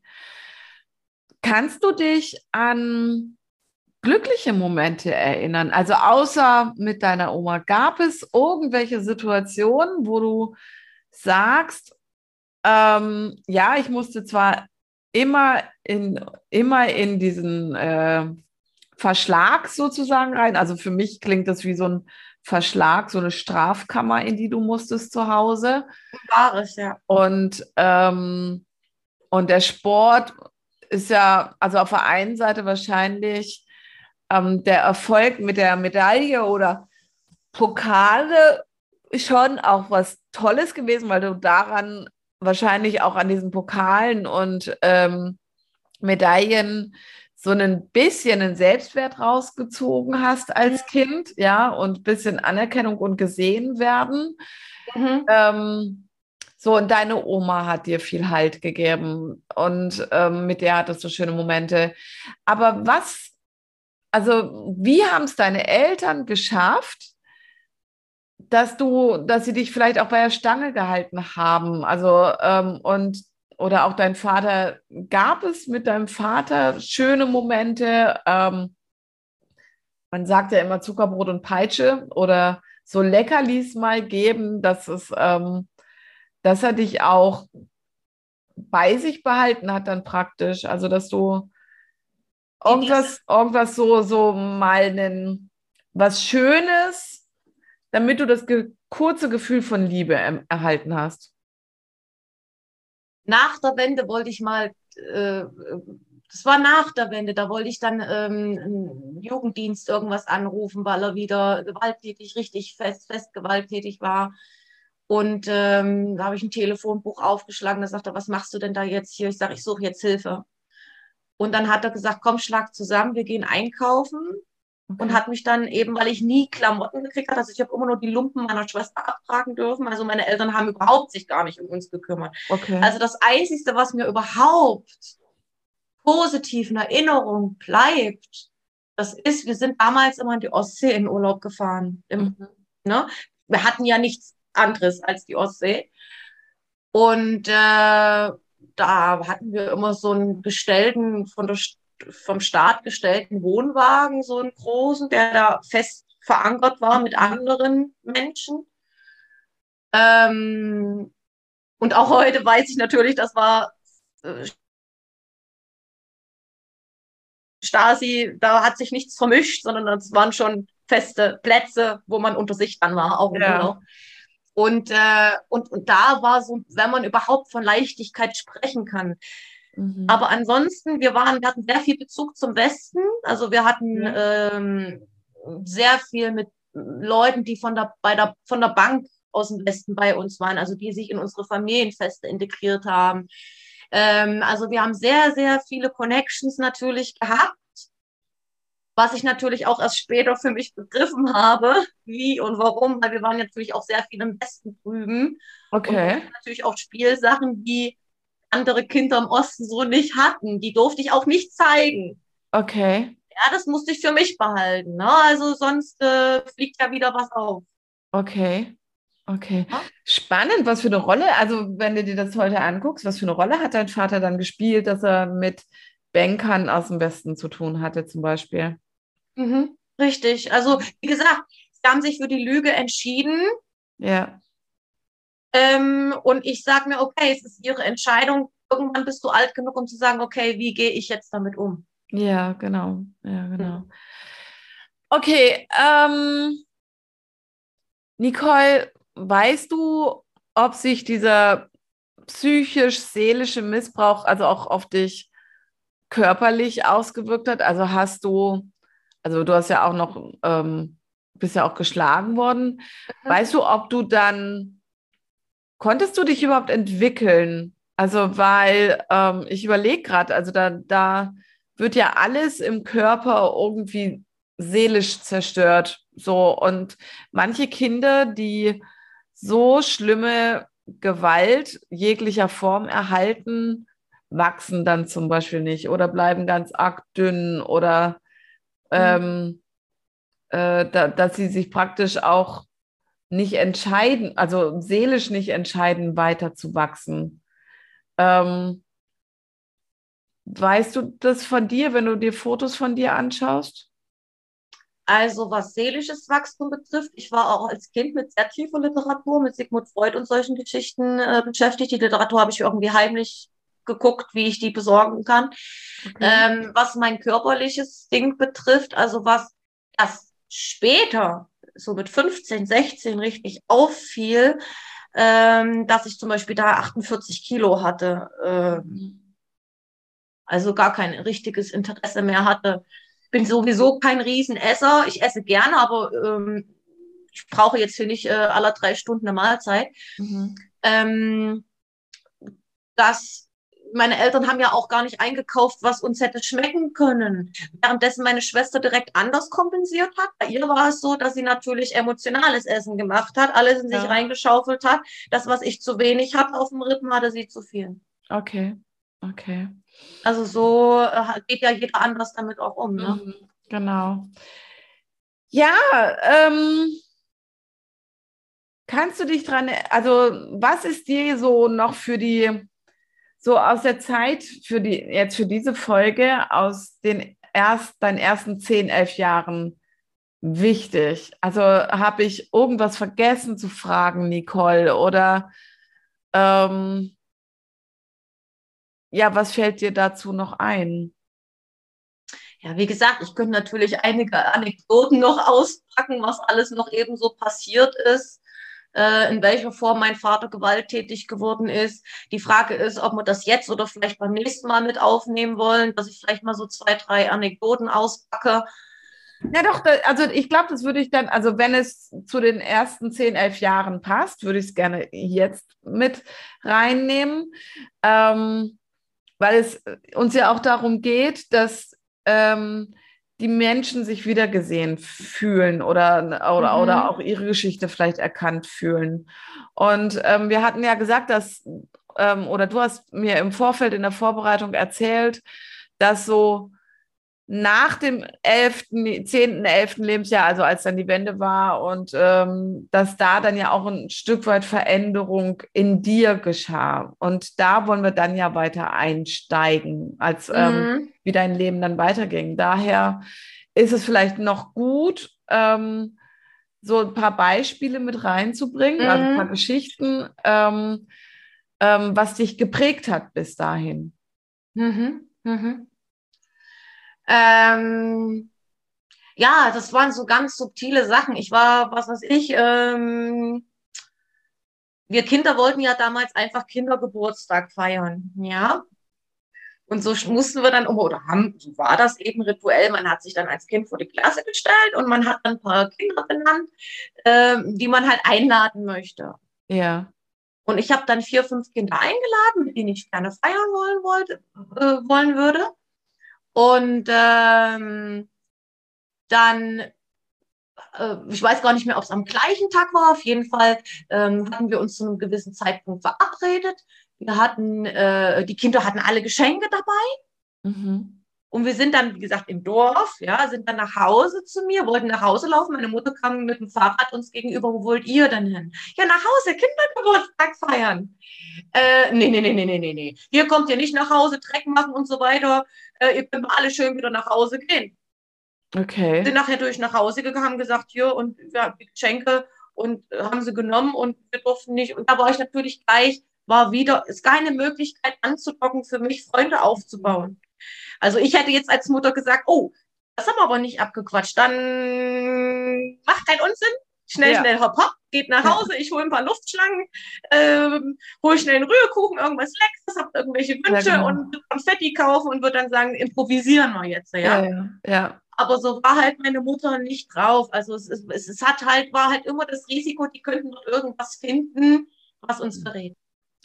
Kannst du dich an glückliche Momente erinnern? Also außer mit deiner Oma, gab es irgendwelche Situationen, wo du sagst, ähm, ja, ich musste zwar immer in, immer in diesen äh, Verschlag sozusagen rein. Also für mich klingt das wie so ein Verschlag, so eine Strafkammer, in die du musstest zu Hause. War es, ja. Und, ähm, und der Sport ist ja, also auf der einen Seite wahrscheinlich ähm, der Erfolg mit der Medaille oder Pokale schon auch was Tolles gewesen, weil du daran wahrscheinlich auch an diesen Pokalen und ähm, Medaillen so ein bisschen einen Selbstwert rausgezogen hast als Kind, ja, und ein bisschen Anerkennung und gesehen werden. Mhm. Ähm, so, und deine Oma hat dir viel Halt gegeben und ähm, mit der hattest du schöne Momente. Aber was, also, wie haben es deine Eltern geschafft, dass du, dass sie dich vielleicht auch bei der Stange gehalten haben? Also, ähm, und oder auch dein Vater, gab es mit deinem Vater schöne Momente? Ähm, man sagt ja immer Zuckerbrot und Peitsche oder so Leckerlis mal geben, dass es, ähm, dass er dich auch bei sich behalten hat dann praktisch. Also dass du irgendwas, irgendwas so, so mal einen, was Schönes, damit du das ge kurze Gefühl von Liebe erhalten hast nach der Wende wollte ich mal, äh, das war nach der Wende, da wollte ich dann ähm, Jugenddienst irgendwas anrufen, weil er wieder gewalttätig, richtig fest, fest gewalttätig war. Und ähm, da habe ich ein Telefonbuch aufgeschlagen, da sagt er, was machst du denn da jetzt hier? Ich sage, ich suche jetzt Hilfe. Und dann hat er gesagt, komm, schlag zusammen, wir gehen einkaufen okay. und hat mich dann eben, weil ich nie Klamotten gekriegt habe, also ich habe immer nur die Lumpen meiner Schwester abtragen dürfen. Also meine Eltern haben überhaupt sich gar nicht um uns gekümmert. Okay. Also das Einzige, was mir überhaupt positiv in Erinnerung bleibt, das ist, wir sind damals immer in die Ostsee in Urlaub gefahren. Im, mhm. ne? Wir hatten ja nichts anderes als die Ostsee. Und äh, da hatten wir immer so einen bestellten von der vom Staat gestellten Wohnwagen, so einen großen, der da fest verankert war mit anderen Menschen. Ähm, und auch heute weiß ich natürlich, das war äh, Stasi, da hat sich nichts vermischt, sondern das waren schon feste Plätze, wo man unter sich dann war, auch ja. Und, äh, und, und da war so, wenn man überhaupt von Leichtigkeit sprechen kann, Mhm. Aber ansonsten, wir waren, wir hatten sehr viel Bezug zum Westen. Also wir hatten ja. ähm, sehr viel mit Leuten, die von der, bei der, von der Bank aus dem Westen bei uns waren, also die sich in unsere Familienfeste integriert haben. Ähm, also wir haben sehr, sehr viele Connections natürlich gehabt. was ich natürlich auch erst später für mich begriffen habe, wie und warum, weil wir waren natürlich auch sehr viel im Westen drüben. Okay. Und natürlich auch Spielsachen, die andere Kinder im Osten so nicht hatten. Die durfte ich auch nicht zeigen. Okay. Ja, das musste ich für mich behalten. Ne? Also sonst äh, fliegt ja wieder was auf. Okay. Okay. Ja. Spannend, was für eine Rolle, also wenn du dir das heute anguckst, was für eine Rolle hat dein Vater dann gespielt, dass er mit Bankern aus dem Westen zu tun hatte, zum Beispiel? Mhm. Richtig. Also, wie gesagt, sie haben sich für die Lüge entschieden. Ja. Ähm, und ich sage mir, okay, es ist ihre Entscheidung. Irgendwann bist du alt genug, um zu sagen, okay, wie gehe ich jetzt damit um? Ja, genau. Ja, genau. Okay, ähm, Nicole, weißt du, ob sich dieser psychisch-seelische Missbrauch also auch auf dich körperlich ausgewirkt hat? Also hast du, also du hast ja auch noch, ähm, bist ja auch geschlagen worden. Weißt du, ob du dann, konntest du dich überhaupt entwickeln? Also, weil ähm, ich überlege gerade, also da, da wird ja alles im Körper irgendwie seelisch zerstört. So, und manche Kinder, die so schlimme Gewalt jeglicher Form erhalten, wachsen dann zum Beispiel nicht oder bleiben ganz arg dünn oder ähm, äh, da, dass sie sich praktisch auch nicht entscheiden, also seelisch nicht entscheiden, weiter zu wachsen. Ähm, weißt du das von dir, wenn du dir Fotos von dir anschaust? Also was seelisches Wachstum betrifft, ich war auch als Kind mit sehr tiefer Literatur, mit Sigmund Freud und solchen Geschichten äh, beschäftigt. Die Literatur habe ich irgendwie heimlich geguckt, wie ich die besorgen kann. Okay. Ähm, was mein körperliches Ding betrifft, also was erst später, so mit 15, 16 richtig auffiel, ähm, dass ich zum Beispiel da 48 Kilo hatte, ähm, also gar kein richtiges Interesse mehr hatte. Bin sowieso kein Riesenesser. Ich esse gerne, aber ähm, ich brauche jetzt hier nicht äh, alle drei Stunden eine Mahlzeit. Mhm. Ähm, das meine Eltern haben ja auch gar nicht eingekauft, was uns hätte schmecken können. Währenddessen meine Schwester direkt anders kompensiert hat. Bei ihr war es so, dass sie natürlich emotionales Essen gemacht hat, alles in sich Ja. reingeschaufelt hat. Das, was ich zu wenig hatte auf dem Rippen, hatte sie zu viel. Okay, okay. Also so äh, geht ja jeder anders damit auch um. Ne? Mhm, Genau. Ja, ähm, kannst du dich dran, also was ist dir so noch für die, so aus der Zeit, für die, jetzt für diese Folge, aus den erst, deinen ersten 10, 11 Jahren wichtig? Also habe ich irgendwas vergessen zu fragen, Nicole, oder ähm, ja, was fällt dir dazu noch ein? Ja, wie gesagt, ich könnte natürlich einige Anekdoten noch auspacken, was alles noch eben so passiert ist, äh, in welcher Form mein Vater gewalttätig geworden ist. Die Frage ist, ob wir das jetzt oder vielleicht beim nächsten Mal mit aufnehmen wollen, dass ich vielleicht mal so zwei, drei Anekdoten auspacke. Ja, doch, also ich glaube, das würde ich dann, also wenn es zu den ersten 10, 11 Jahren passt, würde ich es gerne jetzt mit reinnehmen, ähm, weil es uns ja auch darum geht, dass ähm, die Menschen sich wiedergesehen fühlen oder, oder, Mhm. oder auch ihre Geschichte vielleicht erkannt fühlen. Und ähm, wir hatten ja gesagt, dass, ähm, oder du hast mir im Vorfeld in der Vorbereitung erzählt, dass so nach dem 11., 10., 11. Lebensjahr, also als dann die Wende war und ähm, dass da dann ja auch ein Stück weit Veränderung in dir geschah. Und da wollen wir dann ja weiter einsteigen, als ähm, Mhm. wie dein Leben dann weiterging. Daher ist es vielleicht noch gut, ähm, so ein paar Beispiele mit reinzubringen, also ein Mhm. paar Geschichten, ähm, ähm, was dich geprägt hat bis dahin. Mhm. Mhm. Ähm, ja, das waren so ganz subtile Sachen. Ich war, was weiß ich, ähm, wir Kinder wollten ja damals einfach Kindergeburtstag feiern, ja. Und so mussten wir dann, um- oder haben, so war das eben rituell, man hat sich dann als Kind vor die Klasse gestellt und man hat dann ein paar Kinder benannt, ähm, die man halt einladen möchte. Ja. Und ich habe dann vier, fünf Kinder eingeladen, mit denen ich gerne feiern wollen wollte, äh, wollen würde. Und ähm, dann, äh, ich weiß gar nicht mehr, ob es am gleichen Tag war, auf jeden Fall ähm, hatten wir uns zu einem gewissen Zeitpunkt verabredet. Wir hatten, äh, die Kinder hatten alle Geschenke dabei. Mhm. Und wir sind dann, wie gesagt, im Dorf, ja, sind dann nach Hause zu mir, wollten nach Hause laufen. Meine Mutter kam mit dem Fahrrad uns gegenüber. Wo wollt ihr denn hin? Ja, nach Hause, Kindergeburtstag feiern. Äh, nee, nee, nee, nee, nee, nee, nee. Hier kommt ihr nicht nach Hause, Dreck machen und so weiter. Äh, ihr könnt alle schön wieder nach Hause gehen. Okay. Sind nachher durch nach Hause gegangen, haben gesagt, hier und ja, die Geschenke und äh, haben sie genommen und wir durften nicht. Und da war ich natürlich gleich, war wieder, ist keine Möglichkeit anzudocken für mich, Freunde aufzubauen. Also ich hätte jetzt als Mutter gesagt, oh, das haben wir aber nicht abgequatscht. Dann macht keinen Unsinn. Schnell, Ja. schnell, hopp, hopp, geht nach Ja. Hause, ich hole ein paar Luftschlangen, ähm, hole schnell einen Rührkuchen, irgendwas Leckeres, habt irgendwelche Wünsche genau. und Konfetti kaufen und würde dann sagen, improvisieren wir jetzt, ja. Ja, ja, ja. Aber so war halt meine Mutter nicht drauf. Also es, es, es hat halt, war halt immer das Risiko, die könnten dort irgendwas finden, was uns verrät.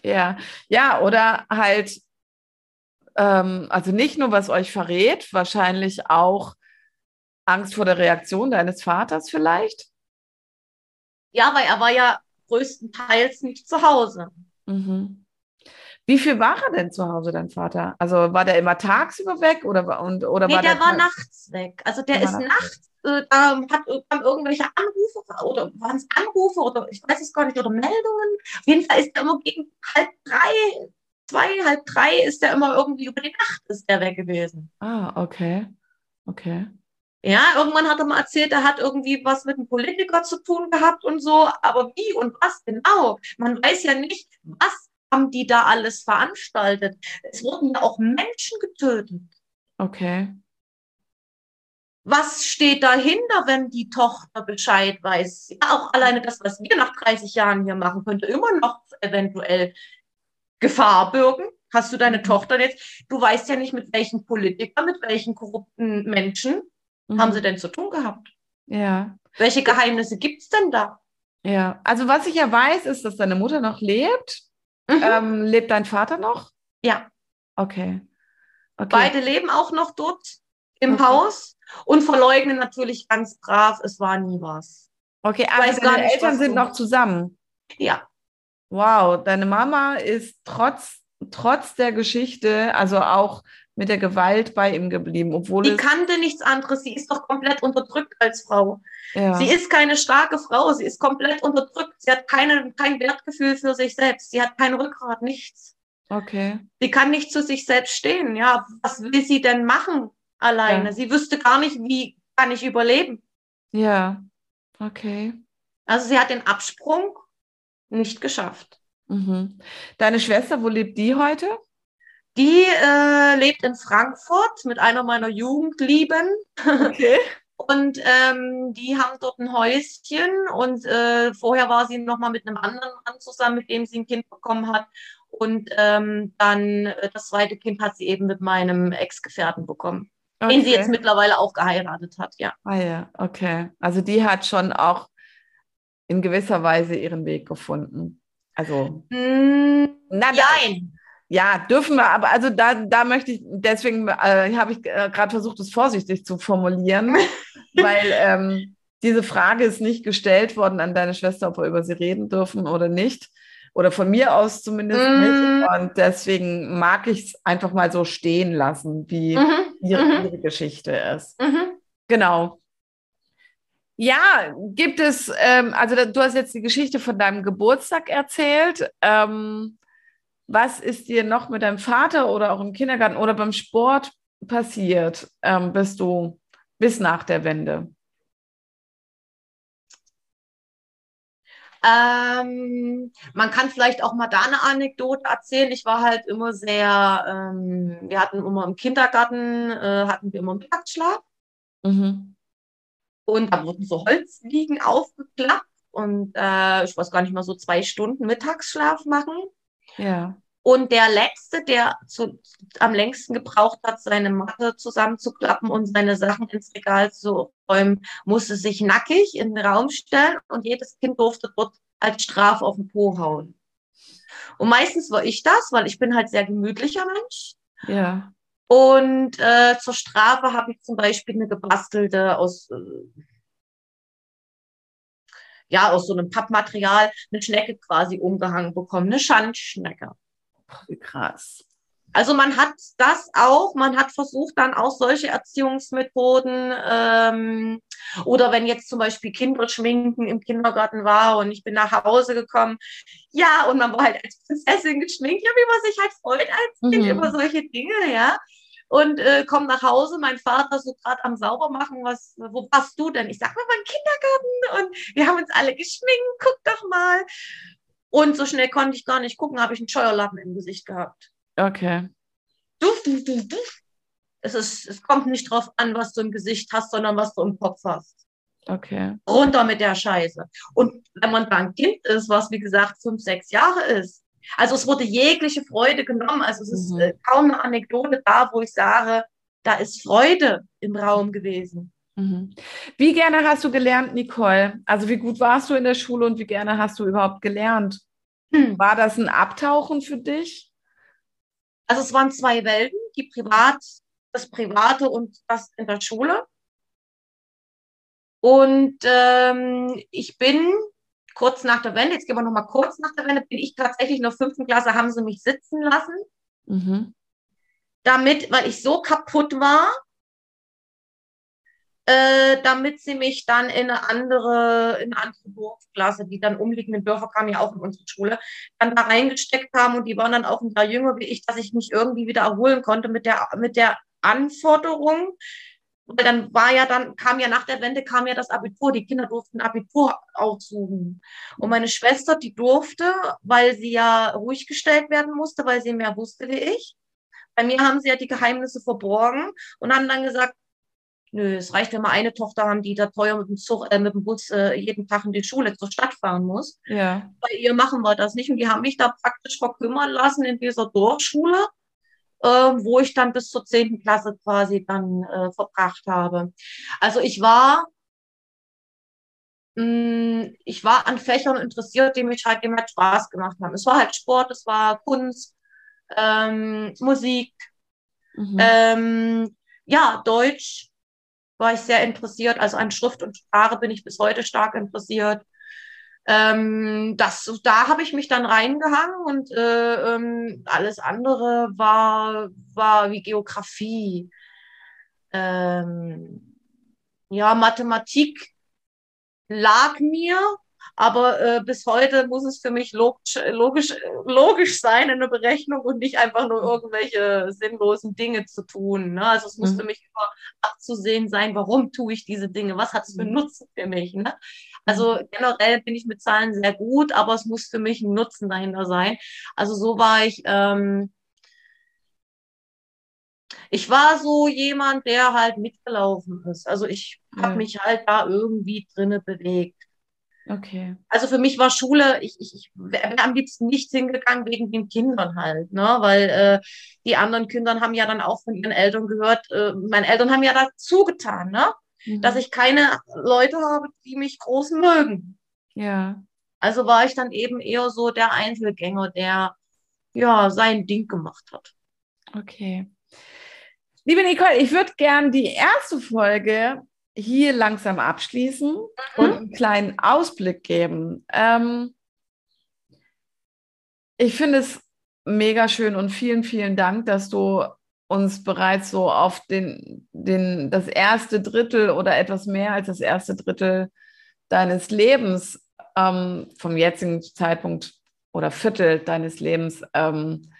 Ja, ja, oder halt, ähm, also nicht nur, was euch verrät, wahrscheinlich auch Angst vor der Reaktion deines Vaters vielleicht. Ja, weil er war ja größtenteils nicht zu Hause. Mhm. Wie viel war er denn zu Hause, dein Vater? Also war der immer tagsüber weg oder war, und, oder Nee, war der der war nachts weg. Also der ist nachts, äh, da hat, kamen irgendwelche Anrufe oder waren es Anrufe oder ich weiß es gar nicht, oder Meldungen. Auf jeden Fall ist er immer gegen halb drei, zwei, halb drei ist er immer irgendwie über die Nacht ist der weg gewesen. Ah, okay. Okay. Ja, irgendwann hat er mal erzählt, er hat irgendwie was mit einem Politiker zu tun gehabt und so, aber wie und was genau? Man weiß ja nicht, was haben die da alles veranstaltet. Es wurden ja auch Menschen getötet. Okay. Was steht dahinter, wenn die Tochter Bescheid weiß? Ja, auch alleine das, was wir nach 30 Jahren hier machen, könnte immer noch eventuell Gefahr bürgen. Hast du deine. Tochter jetzt? Du weißt ja nicht, mit welchen Politikern, mit welchen korrupten Menschen Mhm. haben sie denn zu tun gehabt? Ja. Welche Geheimnisse gibt's denn da? Ja. Also was ich ja weiß, ist, dass deine Mutter noch lebt. Mhm. Ähm, lebt dein Vater noch? Ja, Okay. Okay. beide leben auch noch dort im Okay. Haus und verleugnen natürlich ganz brav, es war nie was. Okay, weiß also deine nicht, Eltern sind noch zusammen. Ja, Wow, deine Mama ist trotz, trotz der Geschichte, also auch mit der Gewalt bei ihm geblieben, obwohl die kannte nichts anderes. Sie ist doch komplett unterdrückt als Frau. ja, Sie ist keine starke Frau. Sie ist komplett unterdrückt. Sie hat keine, kein Wertgefühl für sich selbst. Sie hat kein Rückgrat, nichts. okay, Sie kann nicht zu sich selbst stehen. Ja, was will sie denn machen alleine? Ja. Sie wüsste gar nicht, wie kann ich überleben. ja, okay. Also sie hat den Absprung nicht geschafft. Mhm. Deine Schwester, wo lebt die heute? Die äh, lebt in Frankfurt mit einer meiner Jugendlieben. Okay. Und ähm, die haben dort ein Häuschen und äh, vorher war sie noch mal mit einem anderen Mann zusammen, mit dem sie ein Kind bekommen hat. Und ähm, dann äh, das zweite Kind hat sie eben mit meinem Ex-Gefährten bekommen, den sie jetzt mittlerweile auch geheiratet hat, ja. Ah ja, okay. Also die hat schon auch in gewisser Weise ihren Weg gefunden. Also, Mm, na, Nein. Ja, dürfen wir, aber also da, da möchte ich, deswegen äh, habe ich äh, gerade versucht, es vorsichtig zu formulieren, weil ähm, diese Frage ist nicht gestellt worden an deine Schwester, ob wir über sie reden dürfen oder nicht. Oder von mir aus zumindest Mm. nicht. Und deswegen mag ich es einfach mal so stehen lassen, wie Mhm, ihre, mhm, ihre Geschichte ist. mhm. Genau. Ja, gibt es, ähm, also du hast jetzt die Geschichte von deinem Geburtstag erzählt. Ähm, was ist dir noch mit deinem Vater oder auch im Kindergarten oder beim Sport passiert, ähm, bis du, bis nach der Wende? Ähm, man kann vielleicht auch mal da eine Anekdote erzählen. Ich war halt immer sehr, ähm, wir hatten immer im Kindergarten, äh, hatten wir immer Mittagsschlaf. Mhm. Und da wurden so Holzliegen aufgeklappt und äh, ich weiß gar nicht mal, so zwei Stunden Mittagsschlaf machen. Ja. Und der Letzte, der zu, am längsten gebraucht hat, seine Matte zusammenzuklappen und seine Sachen ins Regal zu räumen, musste sich nackig in den Raum stellen und jedes Kind durfte dort als Strafe auf den Po hauen. Und meistens war ich das, weil ich bin halt sehr gemütlicher Mensch. Ja. Und äh, zur Strafe habe ich zum Beispiel eine gebastelte aus, äh, ja, aus so einem Pappmaterial eine Schnecke quasi umgehangen bekommen, eine Schandschnecke. Krass. Also man hat das auch, man hat versucht dann auch solche Erziehungsmethoden ähm, oder wenn jetzt zum Beispiel Kinderschminken im Kindergarten war und ich bin nach Hause gekommen, ja, und man war halt als Prinzessin geschminkt, ja, wie man sich halt freut als Kind mhm. über solche Dinge, ja. Und äh, komm nach Hause, mein Vater so gerade am Saubermachen, was, wo warst du denn? Ich sag, waren im Kindergarten und wir haben uns alle geschminkt, guck doch mal. Und so schnell konnte ich gar nicht gucken, habe ich einen Scheuerlappen im Gesicht gehabt. Okay. Duf, duf, duf, duf. Es, ist, es kommt nicht drauf an, was du im Gesicht hast, sondern was du im Kopf hast. Okay. Runter mit der Scheiße. Und wenn man da ein Kind ist, was wie gesagt fünf, sechs Jahre ist, also es wurde jegliche Freude genommen. Also es ist mhm. äh, kaum eine Anekdote da, wo ich sage, da ist Freude im Raum gewesen. Mhm. Wie gerne hast du gelernt, Nicole? Also wie gut warst du in der Schule und wie gerne hast du überhaupt gelernt? Hm. War das ein Abtauchen für dich? Also es waren zwei Welten, die Privat, das Private und das in der Schule. Und ähm, ich bin kurz nach der Wende, jetzt gehen wir noch mal kurz nach der Wende, bin ich tatsächlich in der fünften Klasse, haben sie mich sitzen lassen. Mhm. Damit, weil ich so kaputt war, äh, damit sie mich dann in eine andere, in eine andere Dorfklasse, die dann umliegenden Dörfer kamen ja auch in unsere Schule, dann da reingesteckt haben und die waren dann auch ein Jahr jünger wie ich, dass ich mich irgendwie wieder erholen konnte mit der, mit der Anforderung, weil dann war ja dann, kam ja nach der Wende, kam ja das Abitur, die Kinder durften Abitur aussuchen. Und meine Schwester, die durfte, weil sie ja ruhig gestellt werden musste, weil sie mehr wusste wie ich. Bei mir haben sie ja die Geheimnisse verborgen und haben dann gesagt, Nö, es reicht, wenn wir eine Tochter haben, die da teuer mit dem Zug, äh, mit dem Bus äh, jeden Tag in die Schule zur Stadt fahren muss. Ja. Bei ihr machen wir das nicht. Und die haben mich da praktisch verkümmern lassen in dieser Dorfschule, äh, wo ich dann bis zur zehnten Klasse quasi dann äh, verbracht habe. Also ich war, mm, ich war an Fächern interessiert, die mich halt immer Spaß gemacht haben. Es war halt Sport, es war Kunst, ähm, Musik, mhm. ähm, ja, Deutsch, war ich sehr interessiert. Also an Schrift und Sprache bin ich bis heute stark interessiert. Ähm, das, da habe ich mich dann reingehangen und äh, ähm, alles andere war, war wie Geografie. Ähm, ja, Mathematik lag mir, aber äh, bis heute muss es für mich logisch, logisch, logisch sein in der Berechnung und nicht einfach nur irgendwelche sinnlosen Dinge zu tun. Ne? Also es muss mhm. für mich immer abzusehen sein, warum tue ich diese Dinge, was hat es für mhm. Nutzen für mich. Ne? Also mhm. generell bin ich mit Zahlen sehr gut, aber es muss für mich ein Nutzen dahinter sein. Also so war ich. Ähm, ich war so jemand, der halt mitgelaufen ist. Also ich habe ja. mich halt da irgendwie drinne bewegt. Okay. Also für mich war Schule, ich, ich, ich wäre am liebsten nicht hingegangen wegen den Kindern halt, ne? Weil äh, die anderen Kinder haben ja dann auch von ihren Eltern gehört, äh, meine Eltern haben ja dazu getan, ne? Mhm. Dass ich keine Leute habe, die mich groß mögen. Ja. Also war ich dann eben eher so der Einzelgänger, der ja sein Ding gemacht hat. Okay. Liebe Nicole, ich würde gern die erste Folge hier langsam abschließen mhm. und einen kleinen Ausblick geben. Ähm, ich finde es mega schön und vielen, vielen Dank, dass du uns bereits so auf den, den, das erste Drittel oder etwas mehr als das erste Drittel deines Lebens ähm, vom jetzigen Zeitpunkt oder Viertel deines Lebens ähm,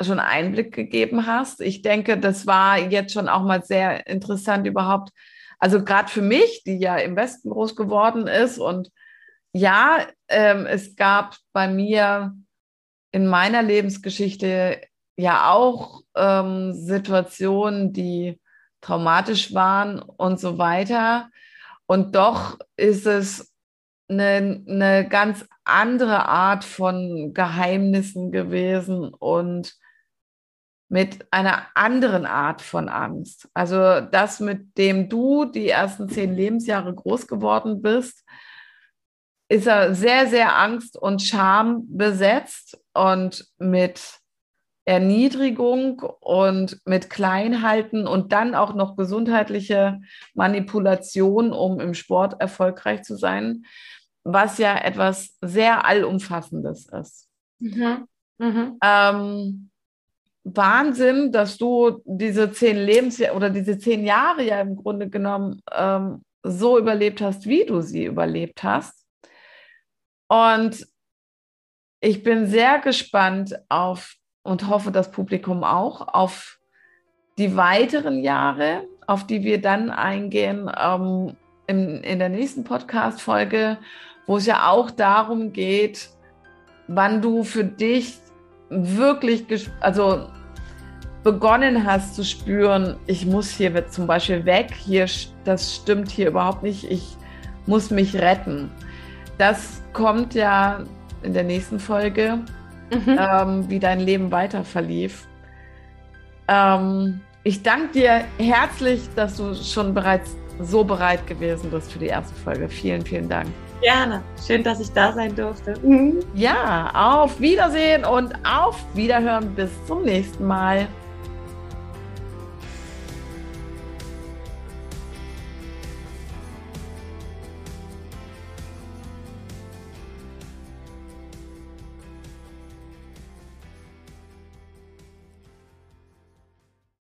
schon Einblick gegeben hast. Ich denke, das war jetzt schon auch mal sehr interessant überhaupt. Also gerade für mich, die ja im Westen groß geworden ist und ja, ähm, es gab bei mir in meiner Lebensgeschichte ja auch ähm, Situationen, die traumatisch waren und so weiter. Und doch ist es eine, eine ganz andere Art von Geheimnissen gewesen und mit einer anderen Art von Angst. Also das, mit dem du die ersten zehn Lebensjahre groß geworden bist, ist er sehr, sehr angst- und Scham besetzt und mit Erniedrigung und mit Kleinhalten und dann auch noch gesundheitliche Manipulation, um im Sport erfolgreich zu sein, was ja etwas sehr Allumfassendes ist. Mhm. Mhm. Ähm, Wahnsinn, dass du diese zehn Lebensjahre oder diese zehn Jahre ja im Grunde genommen ähm, so überlebt hast, wie du sie überlebt hast. Und ich bin sehr gespannt auf und hoffe, das Publikum auch, auf die weiteren Jahre, auf die wir dann eingehen ähm, in, in der nächsten Podcast-Folge, wo es ja auch darum geht, wann du für dich wirklich, also begonnen hast zu spüren, ich muss hier zum Beispiel weg, hier, das stimmt hier überhaupt nicht, ich muss mich retten. Das kommt ja in der nächsten Folge, mhm. ähm, wie dein Leben weiter verlief. Ähm, ich danke dir herzlich, dass du schon bereits so bereit gewesen bist für die erste Folge. Vielen, vielen Dank. Gerne. Schön, dass ich da sein durfte. Mhm. Ja, auf Wiedersehen und auf Wiederhören. Bis zum nächsten Mal.